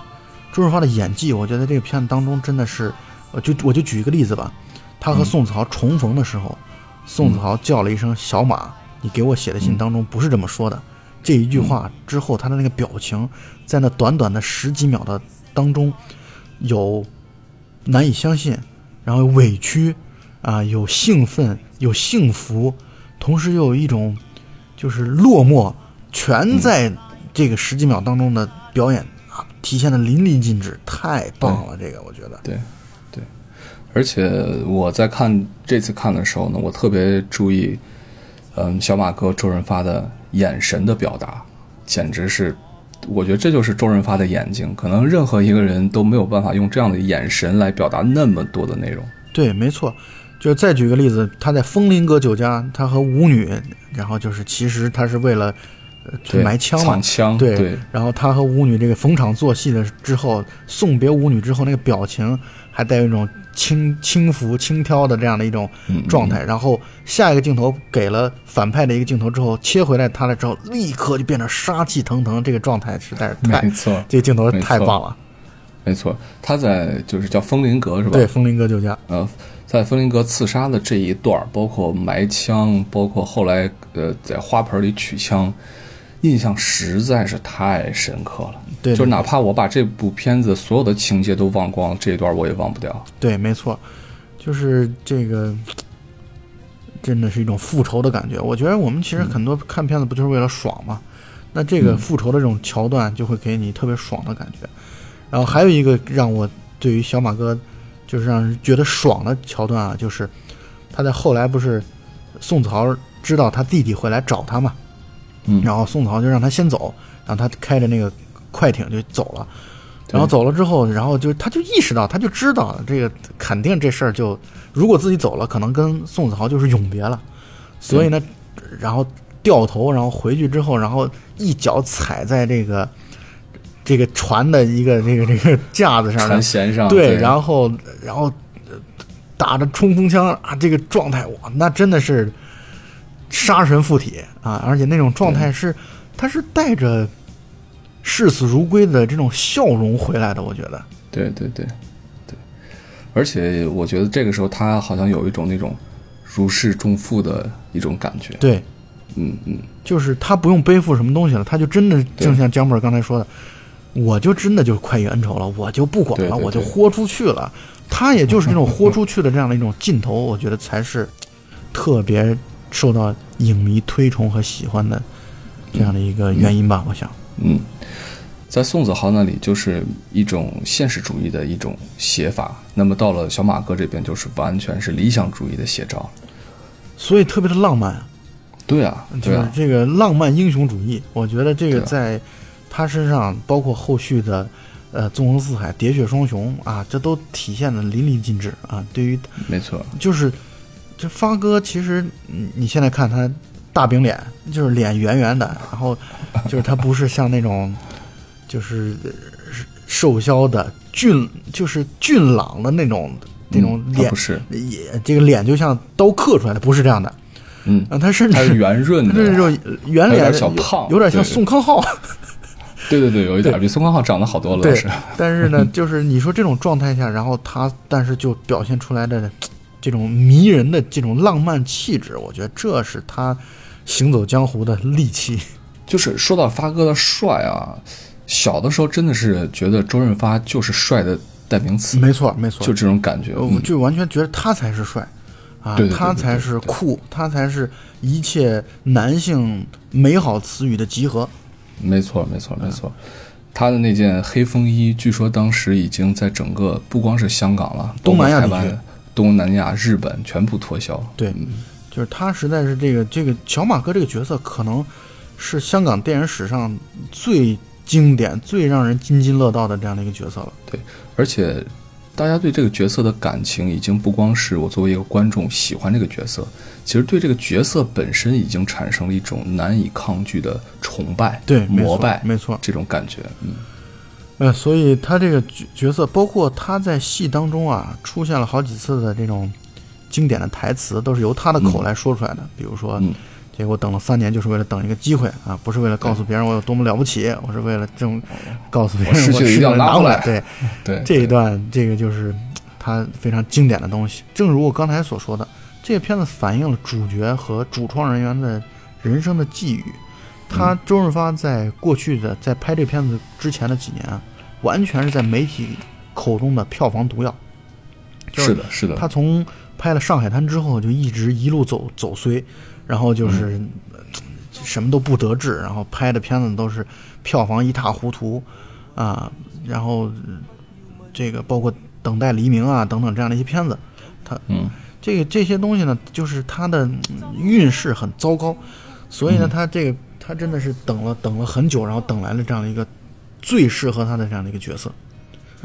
周润发的演技，我觉得这个片子当中真的是，我就我就举一个例子吧，他和宋子豪重逢的时候，宋子豪叫了一声“小马”，你给我写的信当中不是这么说的。这一句话之后，他的那个表情，在那短短的十几秒的当中，有难以相信，然后委屈，啊，有兴奋，有幸福，同时又有一种就是落寞，全在这个十几秒当中的表演啊，体现的淋漓尽致，太棒了！这个我觉得，对，对，而且我在看这次看的时候呢，我特别注意，嗯，小马哥周润发的眼神的表达，简直是，我觉得这就是周润发的眼睛，可能任何一个人都没有办法用这样的眼神来表达那么多的内容。对，没错。就再举个例子，他在风林阁酒家，他和舞女，然后就是其实他是为了呃埋枪嘛藏，枪，对对然后他和舞女这个逢场作戏的之后，送别舞女之后，那个表情还带有一种轻轻浮、轻佻的这样的一种嗯状态。然后下一个镜头给了反派的一个镜头之后，切回来他了之后，立刻就变得杀气腾腾，这个状态实在是太没，错，这个镜头太棒了。没错，他在就是叫风林阁是吧？对，风林阁酒家，呃，在风林阁刺杀的这一段儿，包括埋枪，包括后来呃在花盆里取枪，印象实在是太深刻了。对就是哪怕我把这部片子所有的情节都忘光，这一段我也忘不掉。对，没错，就是这个，真的是一种复仇的感觉。我觉得我们其实很多看片子不就是为了爽吗？那这个复仇的这种桥段就会给你特别爽的感觉。然后还有一个让我对于小马哥就是让人觉得爽的桥段啊，就是他在后来不是宋子豪知道他弟弟会来找他嘛，嗯然后宋子豪就让他先走，然后他开着那个快艇就走了。然后走了之后，然后就他就意识到，他就知道这个肯定这事儿就，如果自己走了，可能跟宋子豪就是永别了。所以呢，然后掉头，然后回去之后，然后一脚踩在这个这个船的一个这个这个架子上船舷上对，对然后然后呃打着冲锋枪啊，这个状态哇，那真的是杀神附体啊！而且那种状态是，他是带着视死如归的这种笑容回来的，我觉得。对对对对，而且我觉得这个时候他好像有一种那种如释重负的一种感觉。对，嗯嗯，就是他不用背负什么东西了，他就真的对正像江本刚才说的，我就真的就是快意恩仇了，我就不管了，对对对我就豁出去了。他也就是那种豁出去的这样的一种劲头，我觉得才是特别受到影迷推崇和喜欢的这样的一个原因吧。我想，嗯，在宋子豪那里就是一种现实主义的一种写法，那么到了小马哥这边就是完全是理想主义的写照。所以特别的浪漫，对啊，就是对啊，这个浪漫英雄主义，我觉得这个对啊在他身上，包括后续的呃纵横四海、喋血双雄啊，这都体现的淋漓尽致啊。对于没错，就是这发哥，其实嗯你现在看他大饼脸，就是脸圆圆的，然后就是他不是像那种就是呃瘦削的俊，就是俊朗的那种那种脸嗯不，是，也这个脸就像刀刻出来的，不是这样的嗯，啊，他甚他是至圆润的，圆脸有点小胖有点像宋康昊。对对对，有一点比宋康昊长得好多了，但是呢，就是你说这种状态下，然后他但是就表现出来的这种迷人的这种浪漫气质，我觉得这是他行走江湖的利器。就是说到发哥的帅啊，小的时候真的是觉得周润发就是帅的代名词，没错，没错，就这种感觉。我嗯，就完全觉得他才是帅啊他才是酷，他才是一切男性美好词语的集合。没错，没错，没错。他的那件黑风衣，据说当时已经在整个不光是香港了，东南亚地区湾、东南亚、日本全部脱销。对，就是他实在是这个这个小马哥这个角色，可能是香港电影史上最经典、最让人津津乐道的这样的一个角色了。对而且，大家对这个角色的感情已经不光是我作为一个观众喜欢这个角色，其实对这个角色本身已经产生了一种难以抗拒的崇拜、对，膜拜没错。这种感觉。嗯，呃，所以他这个角角色，包括他在戏当中啊，出现了好几次的这种经典的台词，都是由他的口来说出来的。比如说，嗯这个我等了三年，就是为了等一个机会啊，不是为了告诉别人我有多么了不起，我是为了这种告诉别人我失去要拿。回来对，对，这一段，这个就是他非常经典的东西。正如我刚才所说的，这个片子反映了主角和主创人员的人生的际遇。他周润发在过去的在拍这片子之前的几年啊，完全是在媒体口中的票房毒药。就是的，是的，他从拍了《上海滩》之后，就一直一路走走衰，然后就是、什么都不得志，然后拍的片子都是票房一塌糊涂啊，然后呃这个包括《等待黎明》啊等等这样的一些片子，他嗯，这个这些东西呢，就是他的嗯运势很糟糕，所以呢，他这个他真的是等了等了很久，然后等来了这样的一个最适合他的这样的一个角色。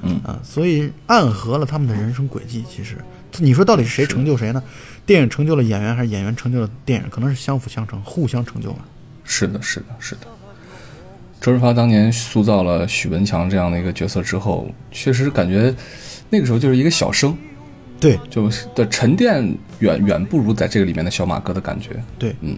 嗯啊，所以暗合了他们的人生轨迹。其实，你说到底是谁成就谁呢？电影成就了演员，还是演员成就了电影？可能是相辅相成，互相成就吧。是的，是的，是的。周润发当年塑造了许文强这样的一个角色之后，确实感觉那个时候就是一个小生，对就是的沉淀远远不如在这个里面的小马哥的感觉。对，嗯，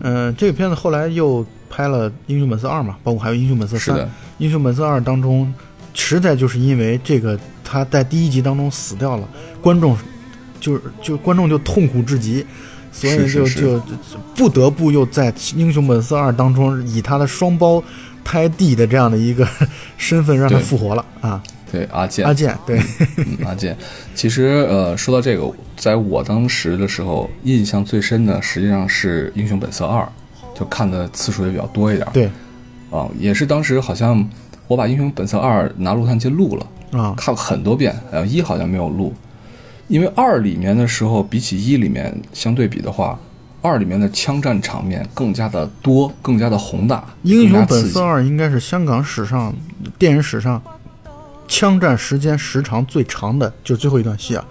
嗯、这个片子后来又拍了《英雄本色二》嘛，包括还有《英雄本色三》。《英雄本色二》当中，实在就是因为这个他在第一集当中死掉了，观众就是就观众就痛苦至极，所以就就就不得不又在《英雄本色二》当中以他的双胞胎弟的这样的一个 身份让他复活了啊，对阿健阿，健对，嗯，阿健。其实呃，说到这个，在我当时的时候，印象最深的实际上是《英雄本色二》，就看的次数也比较多一点。对啊，也是当时好像我把《英雄本色二》拿录像机录了。啊，看过很多遍，呃，一好像没有录，因为二里面的时候比起一里面相对比的话，二里面的枪战场面更加的多，更加的宏大，《英雄本色二》应该是香港史上电影史上枪战时间时长最长的，就是最后一段戏啊，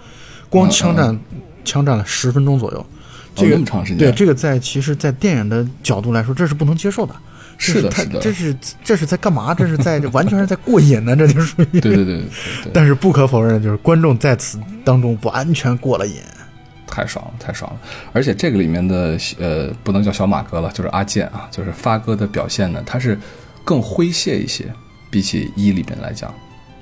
光嗯枪战、枪战了十分钟左右。这个、哦么长时间对这个在其实，在电影的角度来说，这是不能接受的。是的，他是的，这是这是在干嘛？这是在这完全是在过瘾呢，这就属于。对对对对对对，但是不可否认的就是，观众在此当中完全过了瘾。太爽了，太爽了！而且这个里面的呃，不能叫小马哥了，就是阿健啊，就是发哥的表现呢，他是更诙谐一些，比起一里面来讲。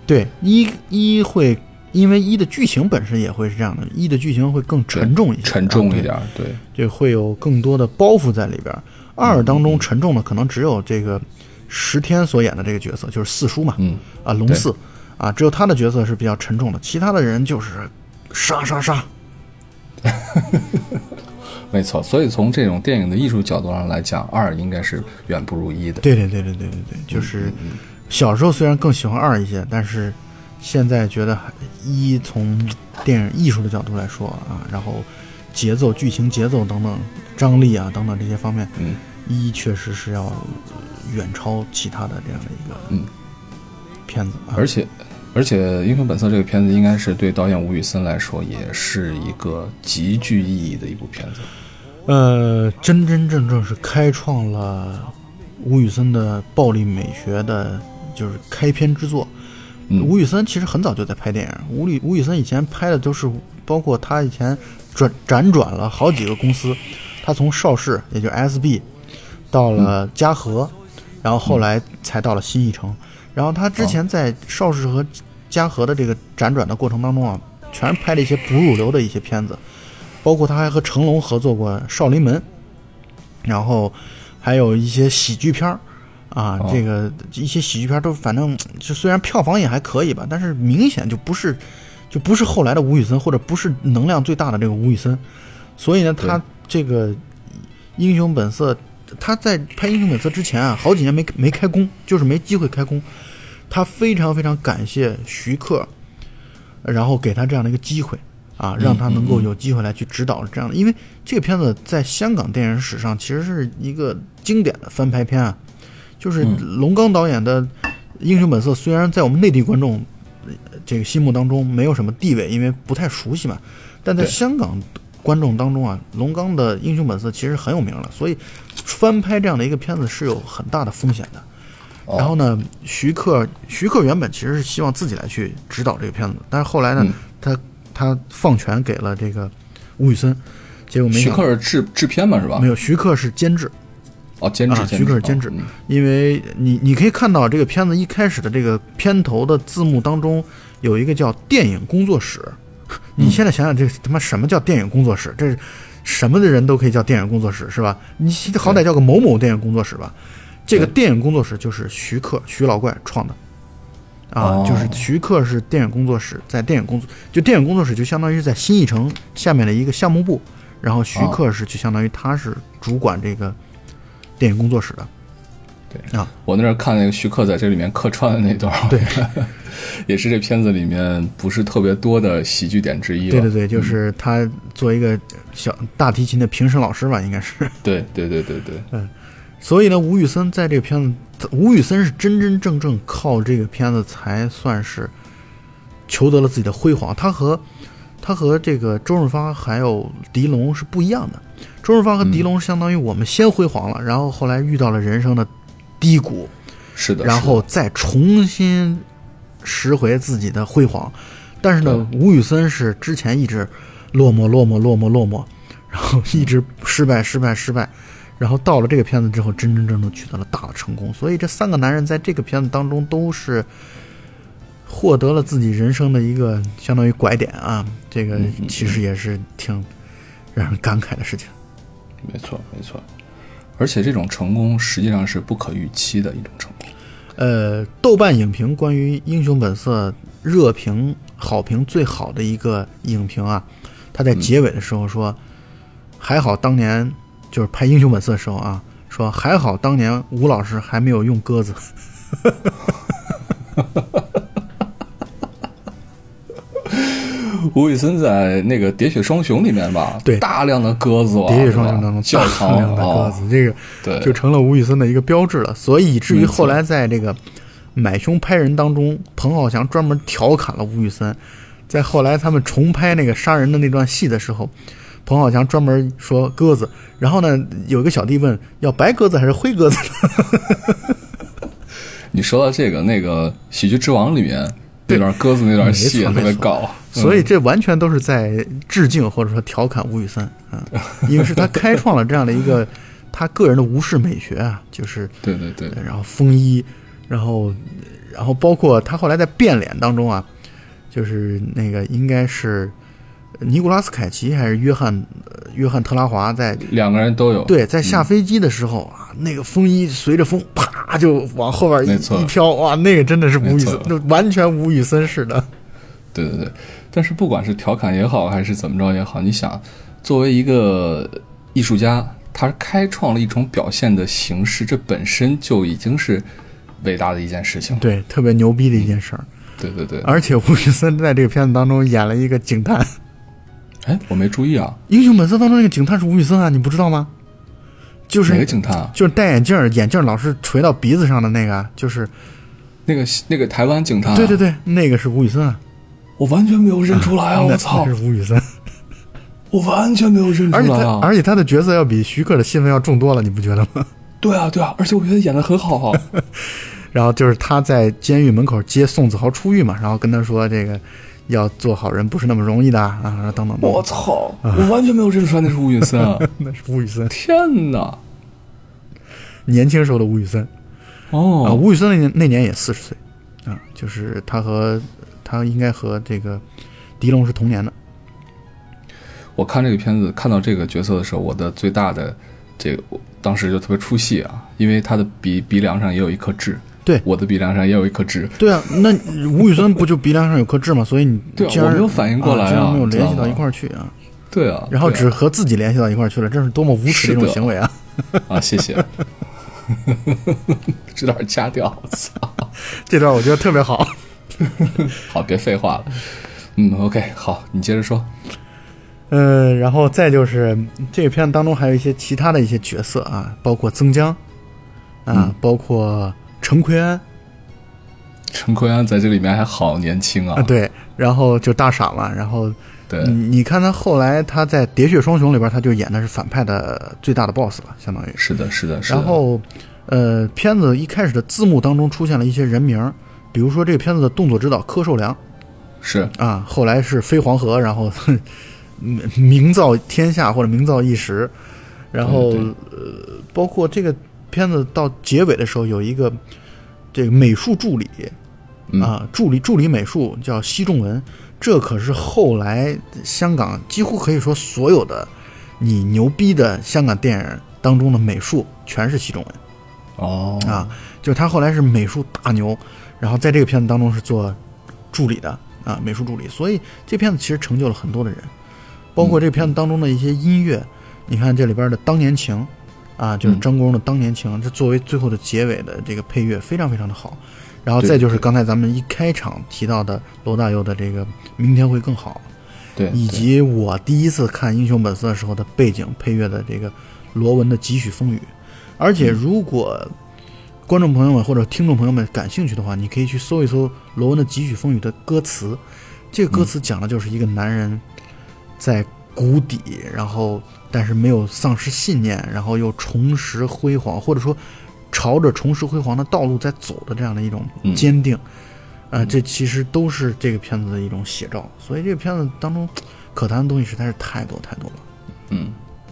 对，一一会因为一的剧情本身也会是这样的，一的剧情会更沉重一些，沉重一啊点，对，对，就会有更多的包袱在里边。二当中沉重的可能只有这个石天所演的这个角色，就是四叔嘛，嗯，啊，龙四，啊，只有他的角色是比较沉重的，其他的人就是杀杀杀。没错。所以从这种电影的艺术角度上来讲，二应该是远不如一的。对对对对对对对，就是小时候虽然更喜欢二一些，但是现在觉得一从电影艺术的角度来说啊，然后节奏、剧情节奏等等、张力啊等等这些方面，嗯，一确实是要远超其他的这样的一个嗯片子啊。而且，而且《英雄本色》这个片子应该是对导演吴宇森来说，也是一个极具意义的一部片子。呃，真真正正是开创了吴宇森的暴力美学的，就是开篇之作。嗯吴宇森其实很早就在拍电影，吴宇吴宇森以前拍的都是，包括他以前转辗转了好几个公司，他从邵氏也就 SB 到了嘉禾，然后后来才到了新艺城。然后他之前在邵氏和嘉禾的这个辗转的过程当中啊，全是拍了一些不入流的一些片子，包括他还和成龙合作过《少林门》，然后还有一些喜剧片儿啊，哦。这个一些喜剧片儿都反正 就虽然票房也还可以吧，但是明显就不是就不是后来的吴宇森，或者不是能量最大的这个吴宇森，所以呢，他这个《英雄本色》，他在拍《英雄本色》之前啊，好几年没没开工，就是没机会开工。他非常非常感谢徐克，然后给他这样的一个机会啊，让他能够有机会来去指导这样的，因为这个片子在香港电影史上其实是一个经典的翻拍片啊，就是龙刚导演的《英雄本色》，虽然在我们内地观众呃这个心目当中没有什么地位，因为不太熟悉嘛，但在香港观众当中啊，龙刚的《英雄本色》其实很有名了，所以翻拍这样的一个片子是有很大的风险的。哦然后呢，徐克徐克原本其实是希望自己来去指导这个片子，但是后来呢，嗯他他放权给了这个吴宇森，结果没徐克是制制片嘛，是吧？没有，徐克是监制，哦，监制，啊徐克是监制哦嗯因为你你可以看到这个片子一开始的这个片头的字幕当中有一个叫电影工作室，你现在想想这他妈什么叫电影工作室？这是什么的人都可以叫电影工作室是吧？你好歹叫个某某电影工作室吧。这个电影工作室就是徐克徐老怪创的。啊，哦就是徐克是电影工作室，在电影工作就电影工作室就相当于是在新艺城下面的一个项目部，然后徐克是就相当于他是主管这个电影工作室的。对啊我那阵儿看那个徐克在这里面客串的那段，对，也是这片子里面不是特别多的喜剧点之一。对对对，就是他做一个小大提琴的评审老师吧，应该是。对对对对对，嗯所以呢，吴宇森在这个片子，吴宇森是真真正正靠这个片子才算是求得了自己的辉煌。他和他和这个周润发还有狄龙是不一样的。周润发和狄龙相当于我们先辉煌了，然后后来遇到了人生的低谷，是的。然后再重新拾回自己的辉煌。但是呢，吴宇森是之前一直落寞、落寞、落寞、落寞，然后一直失败、失败、失败，然后到了这个片子之后，真真正正取得了大的成功。所以这三个男人在这个片子当中都是获得了自己人生的一个相当于拐点啊。这个其实也是挺让人感慨的事情。没错没错，而且这种成功实际上是不可预期的一种成功。呃，豆瓣影评关于《英雄本色》热评好评最好的一个影评啊，他在结尾的时候说：“还好当年就是拍《英雄本色》的时候啊，说还好当年吴老师还没有用鸽子。吴宇森在那个《喋血双雄》里面吧，对大量的鸽子啊，喋血双雄当中教堂大量的鸽子，哦这个对，就成了吴宇森的一个标志了。所以以至于后来在这个《买凶拍人》当中，彭浩翔专门调侃了吴宇森。在后来他们重拍那个杀人的那段戏的时候，彭浩翔专门说鸽子，然后呢，有一个小弟问要白鸽子还是灰鸽子？你说到这个，那个《喜剧之王》里面那段鸽子那段戏也特别搞，所以这完全都是在致敬或者说调侃吴宇森啊，因为是他开创了这样的一个他个人的无视美学啊，就是对对对，然后风衣，然后然后包括他后来在变脸当中啊，就是那个应该是尼古拉斯凯奇还是约翰呃约翰特拉华在两个人都有。对在下飞机的时候啊，那个风衣随着风啪就往后边一一飘，哇，那个真的是吴宇森就完全吴宇森似的。对对对，但是不管是调侃也好，还是怎么着也好，你想，作为一个艺术家，他开创了一种表现的形式，这本身就已经是伟大的一件事情。对，特别牛逼的一件事儿。对对对，而且吴宇森在这个片子当中演了一个警探，哎，我没注意啊，《英雄本色》当中那个警探是吴宇森啊，你不知道吗？就是哪个警探啊？就是戴眼镜儿，眼镜儿老是垂到鼻子上的那个，就是那个那个台湾警探、啊？对对，对，那个是吴宇森啊，我完全没有认出来啊！那我操那，是吴宇森，我完全没有认出而且来啊！他而且他的角色要比徐克的戏份要重多了，你不觉得吗？对啊对啊，而且我觉得演的很好啊。然后就是他在监狱门口接宋子豪出狱嘛，然后跟他说这个要做好人不是那么容易的啊，等等等我，操，我完全没有认出来那是吴宇森啊！那是吴宇森，天哪！年轻时候的吴宇森。啊，哦，吴宇森那年那年也四十岁，啊，就是他和他应该和这个狄龙是同年的。我看这个片子，看到这个角色的时候，我的最大的这个，我当时就特别出戏啊，因为他的鼻鼻梁上也有一颗痣，对。我的鼻梁上也有一颗痣，对啊，那吴宇森不就鼻梁上有颗痣吗？所以你 对啊竟然我没有反应过来啊没有联系到一块儿去啊，对啊，然后只和自己联系到一块儿去了，这是多么无耻的一种行为啊！啊，谢谢，这段掐掉，操，这段我觉得特别好。好，别废话了，嗯，OK，好，你接着说，嗯，然后再就是这个片子当中还有一些其他的一些角色啊，包括曾江啊，嗯。包括陈奎安。陈奎安在这里面还好年轻啊，啊，对，然后就大傻嘛，然后对。你你看他后来他在《喋血双雄》里边，他就演的是反派的最大的 boss 了，相当于。是的，是的，是的，然后，呃，片子一开始的字幕当中出现了一些人名，比如说这个片子的动作指导柯受良。是。啊，后来是飞黄河，然后哼 名名噪天下或者名噪一时，然后呃，包括这个片子到结尾的时候有一个这个美术助理嗯。啊，助理助理美术叫奚仲文，这可是后来香港几乎可以说所有的你牛逼的香港电影当中的美术全是奚仲文。哦。啊，就是他后来是美术大牛，然后在这个片子当中是做助理的啊，美术助理，所以这片子其实成就了很多的人，包括这片子当中的一些音乐，你看这里边的《当年情》，啊，就是嗯。张国荣的《当年情》，这作为最后的结尾的这个配乐非常非常的好，然后再就是刚才咱们一开场提到的罗大佑的这个《明天会更好》，对，以及我第一次看《英雄本色》的时候的背景配乐的这个罗文的《几许风雨》，而且如果观众朋友们或者听众朋友们感兴趣的话，你可以去搜一搜罗文的《几许风雨》的歌词。这个歌词讲的就是一个男人在谷底，然后但是没有丧失信念，然后又重拾辉煌，或者说朝着重拾辉煌的道路在走的这样的一种嗯坚定。呃，这其实都是这个片子的一种写照，所以这个片子当中可谈的东西实在是太多太多了。嗯，《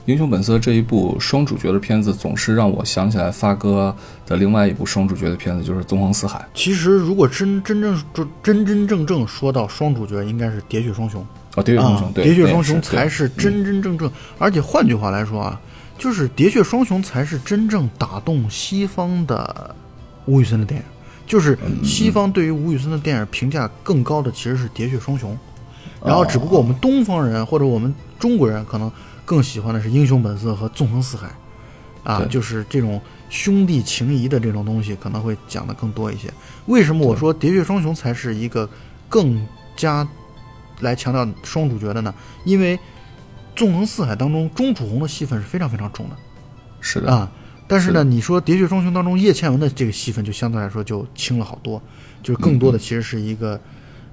英雄本色》这一部双主角的片子，总是让我想起来发哥的另外一部双主角的片子，就是《纵横四海》。其实如果真真正就真真正正说到双主角，应该是《喋血双雄》哦，《喋血双雄》喋血双雄》才是真真正正，而且换句话来说啊，就是《喋血双雄》才是真正打动西方的吴宇森的电影。就是西方对于吴宇森的电影评价更高的其实是《喋血双雄》，然后只不过我们东方人或者我们中国人可能更喜欢的是《英雄本色》和《纵横四海》，啊，就是这种兄弟情谊的这种东西可能会讲的更多一些。为什么我说《喋血双雄》才是一个更加来强调双主角的呢？因为《纵横四海》当中钟楚红的戏份是非常非常重的是的，啊。但是呢，是你说《喋血双雄》当中叶倩文的这个戏份就相对来说就轻了好多，就是更多的其实是一个，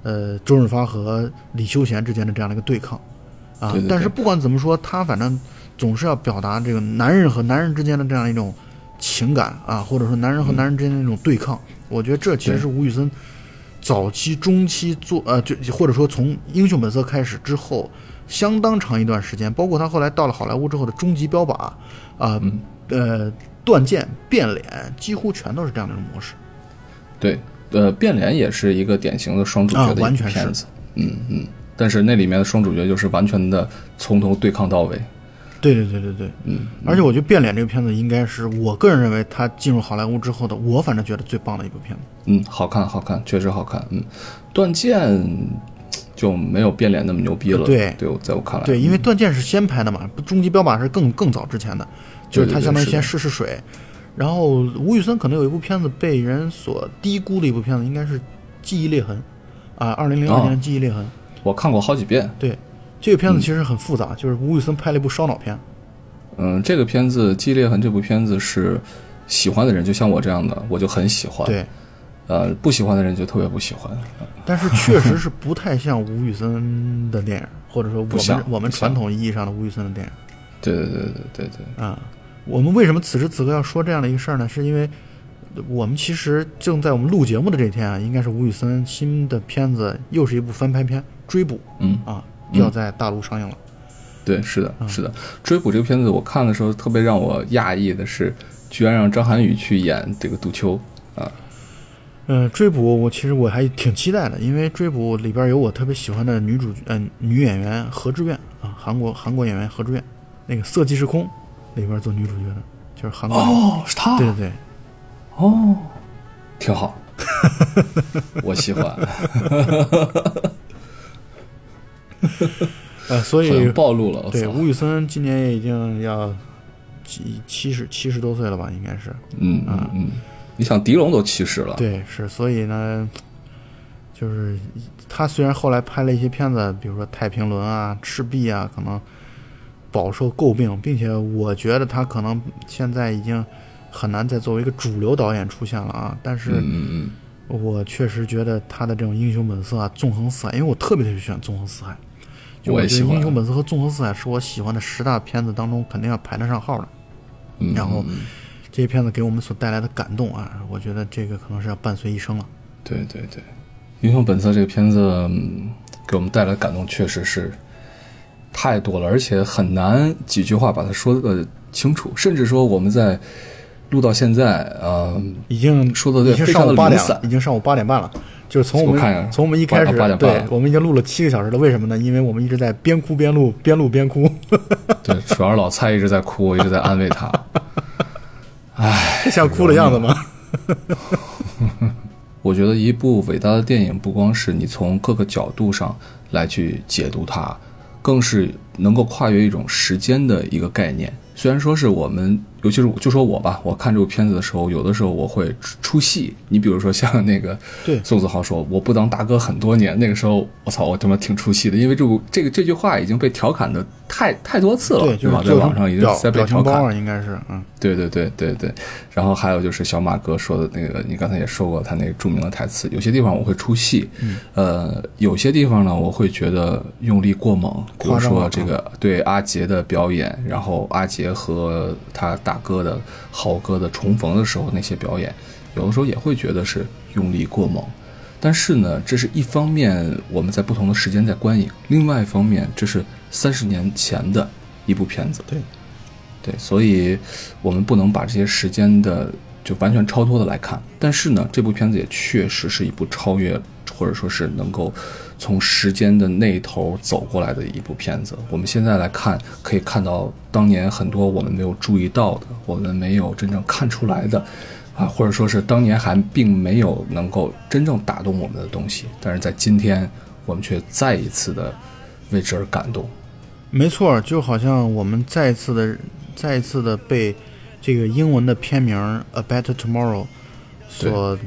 呃，周润发和李修贤之间的这样的一个对抗，啊。对对对但是不管怎么说，他反正总是要表达这个男人和男人之间的这样一种情感啊，或者说男人和男人之间的那种对抗。我觉得这其实是吴宇森早期、中期做呃，就或者说从《英雄本色》开始之后，相当长一段时间，包括他后来到了好莱坞之后的《终极标靶》啊、嗯。呃，断剑、变脸，几乎全都是这样的一种模式。对，呃，变脸也是一个典型的双主角的片子，嗯嗯，但是那里面的双主角就是完全的从头对抗到尾，对对对对对，嗯，而且我觉得《变脸》这个片子应该是我个人认为他进入好莱坞之后的，我反正觉得最棒的一部片子。嗯，好看好看，确实好看，嗯，断剑就没有变脸那么牛逼了，对。对，我在我看来，对，因为《断剑》是先拍的嘛，《终极标靶》是更更早之前的，就是他相当于先试试水。然后吴宇森可能有一部片子被人所低估的一部片子，应该是《记忆裂痕》啊，二零零二年的《记忆裂痕》。我看过好几遍，对，这个片子其实很复杂，就是吴宇森拍了一部烧脑片。嗯，这个片子《激烈痕》这部片子是喜欢的人，就像我这样的，我就很喜欢，，对，呃，不喜欢的人就特别不喜欢，但是确实是不太像吴宇森的电影，或者说我们不像我们传统意义上的吴宇森的电影。对对对对对。对，啊，我们为什么此时此刻要说这样的一个事儿呢？是因为我们其实正在我们录节目的这天啊，应该是吴宇森新的片子又是一部翻拍片《追捕嗯》啊，要在大陆上映了。对，是的，嗯。是的，《追捕》这个片子我看的时候，特别让我讶异的是，居然让张涵予去演这个杜秋啊，嗯、追捕我其实我还挺期待的，因为追捕里边有我特别喜欢的女主嗯、女演员何志远啊，韩国韩国演员何志远，那个《色即是空》里边做女主角的，就是韩国。哦，是他，对对对，哦，挺好，我喜欢，呃，所以暴露了，对吴宇森今年也已经要七七十七十多岁了吧，应该是。嗯嗯嗯，你想狄龙都七十了，对，是，所以呢，就是他虽然后来拍了一些片子，比如说《太平轮》啊、《赤壁》啊，可能饱受诟病，并且我觉得他可能现在已经很难再作为一个主流导演出现了啊。但是嗯嗯嗯，我确实觉得他的这种英雄本色啊、纵横四海，因为我特别特别喜欢《纵横四海》，我也喜欢英雄本色》和《纵横四海》是我喜欢的十大片子当中肯定要排得上号的。嗯然后这些片子给我们所带来的感动啊，我觉得这个可能是要伴随一生了。对对对，《英雄本色》这个片子、嗯给我们带来的感动确实是太多了，而且很难几句话把它说的清楚，甚至说我们在录到现在，呃，已经说的对已经上午八点已经上午八点半了。就是从我们从我们一开始对我们已经录了七个小时了。为什么呢？因为我们一直在边哭边录，边录边哭。对，主要是老蔡一直在哭，我一直在安慰他。像哭的样子吗？我觉得一部伟大的电影，不光是你从各个角度上来去解读它，更是能够跨越一种时间的一个概念。虽然说是我们，尤其是就说我吧，我看这部片子的时候，有的时候我会出出戏。你比如说像那个对。宋子豪说“我不当大哥很多年”，那个时候我操，我他妈挺出戏的，因为这部这个这句话已经被调侃的太太多次了，对，就是吧？在网上已经在被调侃。表情包啊，应该是嗯，对对对对对，然后还有就是小马哥说的那个，你刚才也说过他那个著名的台词，有些地方我会出戏，呃，有些地方呢我会觉得用力过猛，比如说这个对阿杰的表演，然后阿杰和他大哥的豪哥的重逢的时候那些表演，有的时候也会觉得是用力过猛。但是呢，这是一方面我们在不同的时间在观影，另外一方面这是三十年前的一部片子，对。对，所以我们不能把这些时间的就完全超脱的来看。但是呢，这部片子也确实是一部超越或者说是能够从时间的那一头走过来的一部片子。我们现在来看，可以看到当年很多我们没有注意到的，我们没有真正看出来的。啊，或者说是当年还并没有能够真正打动我们的东西，但是在今天，我们却再一次的为之而感动。没错，就好像我们再一次的、再一次的被这个英文的片名《A Better Tomorrow》所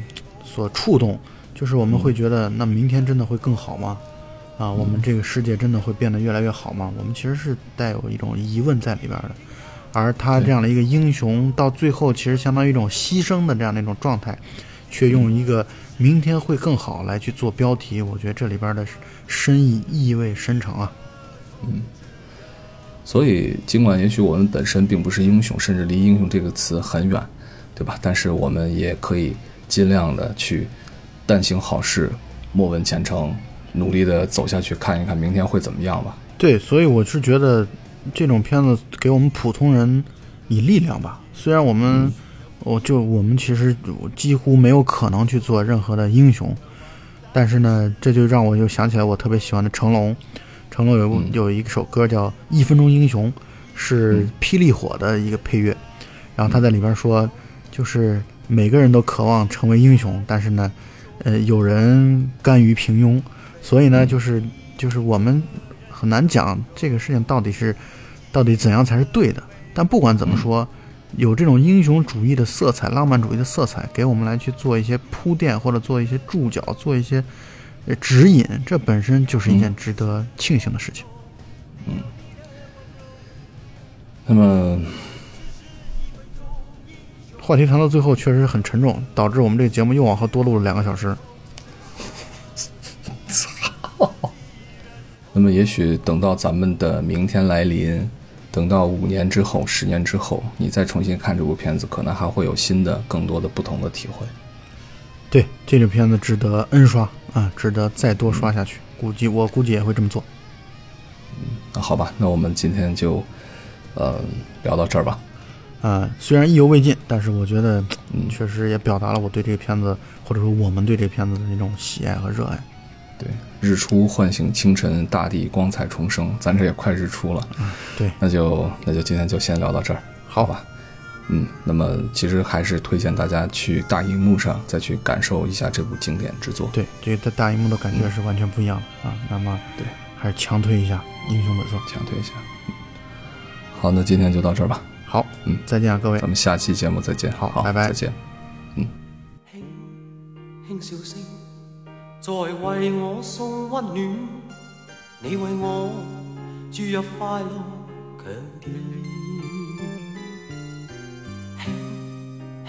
所触动，就是我们会觉得，那明天真的会更好吗？啊，我们这个世界真的会变得越来越好吗？我们其实是带有一种疑问在里边的。而他这样的一个英雄，到最后其实相当于一种牺牲的这样的一种状态，却用一个“明天会更好”来去做标题，我觉得这里边的深意意味深长啊。嗯所以，尽管也许我们本身并不是英雄，甚至离英雄这个词很远，对吧？但是我们也可以尽量的去但行好事，莫问前程，努力的走下去，看一看明天会怎么样吧。对，所以我是觉得这种片子给我们普通人以力量吧。虽然我们，我就我们其实几乎没有可能去做任何的英雄，但是呢，这就让我又想起来我特别喜欢的成龙。成龙有部有一首歌叫《一分钟英雄》，是霹雳火的一个配乐。然后他在里边说，就是每个人都渴望成为英雄，但是呢，呃，有人甘于平庸，所以呢，就是就是我们很难讲这个事情到底是到底怎样才是对的。但不管怎么说，有这种英雄主义的色彩、浪漫主义的色彩，给我们来去做一些铺垫，或者做一些注脚，做一些呃指引，这本身就是一件值得庆幸的事情。嗯那么，话题谈到最后确实很沉重，导致我们这个节目又往后多录了两个小时。操那么也许等到咱们的明天来临，等到五年之后、十年之后，你再重新看这部片子，可能还会有新的、更多的不同的体会。对，这个片子值得 N 刷啊，值得再多刷下去。估计我估计也会这么做。那好吧，那我们今天就，呃，聊到这儿吧。啊、虽然意犹未尽，但是我觉得，嗯，确实也表达了我对这个片子，或者说我们对这个片子的那种喜爱和热爱。对，日出唤醒清晨，大地光彩重生。咱这也快日出了，对，那就那就今天就先聊到这儿，好吧？嗯，那么其实还是推荐大家去大荧幕上再去感受一下这部经典之作。对，这个在大荧幕的感觉是完全不一样的啊。那么，对，还是强推一下《英雄本色》。强推一下。嗯好，那今天就到这儿吧，好，嗯再见啊，各位咱。们下期节目再见。好，好拜拜再见。嗯。轻轻笑声，在为我送温暖。你为我注入快乐强电。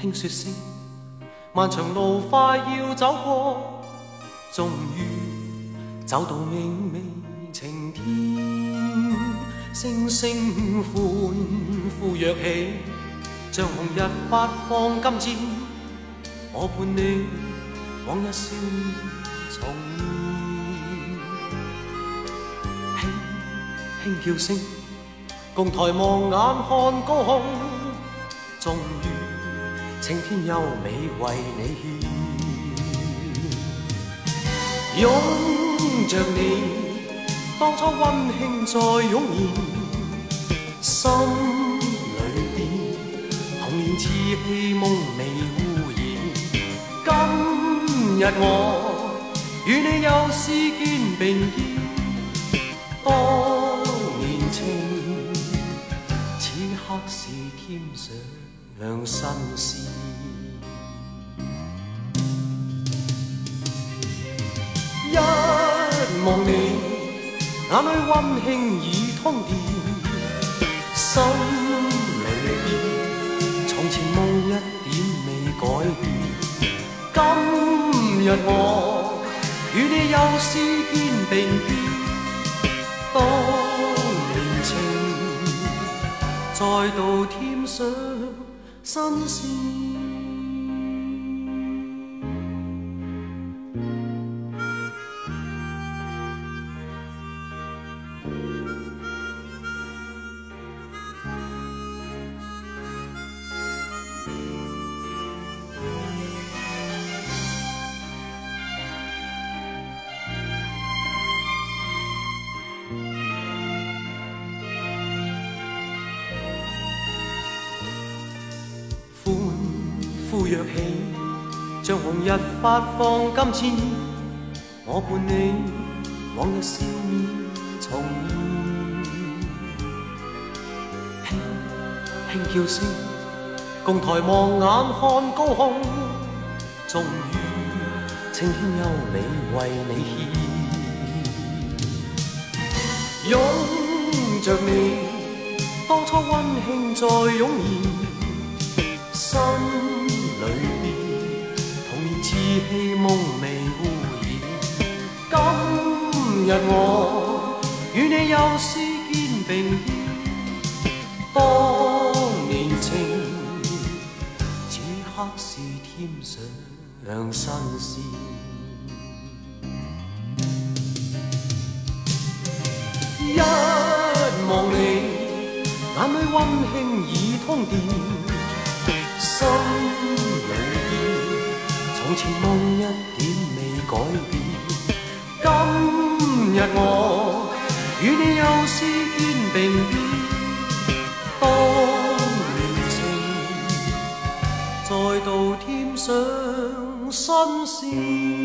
轻轻说声，漫長路快要走過，終於走到明媚晴天。星星歡呼跃起，像紅日发放金箭。我伴你往日笑面重現，輕輕叫聲，共抬望眼看高空，終於青天優美為你獻，擁着你，當初溫馨再湧現，心裏邊童年稚氣夢未污染。今日我與你又是肩並肩，当年情，此刻是添上新鮮。一望你，眼里温馨已通电，心里边从前梦一点未改变。今日我与你又是肩并肩，当年情再度添上新鲜。日發放金箭。我伴你往日笑面重現，輕輕叫聲，共抬望眼看高空，終於青天優美為你獻，擁着你，當初溫馨再湧現。心希梦你污染。今日我与你又是肩并肩，当年情，此刻是添上新鲜。一望你，眼里温馨已通电，心里。边从前梦一点未改变。今日我与你又是肩并肩，当年情再度添上新鲜。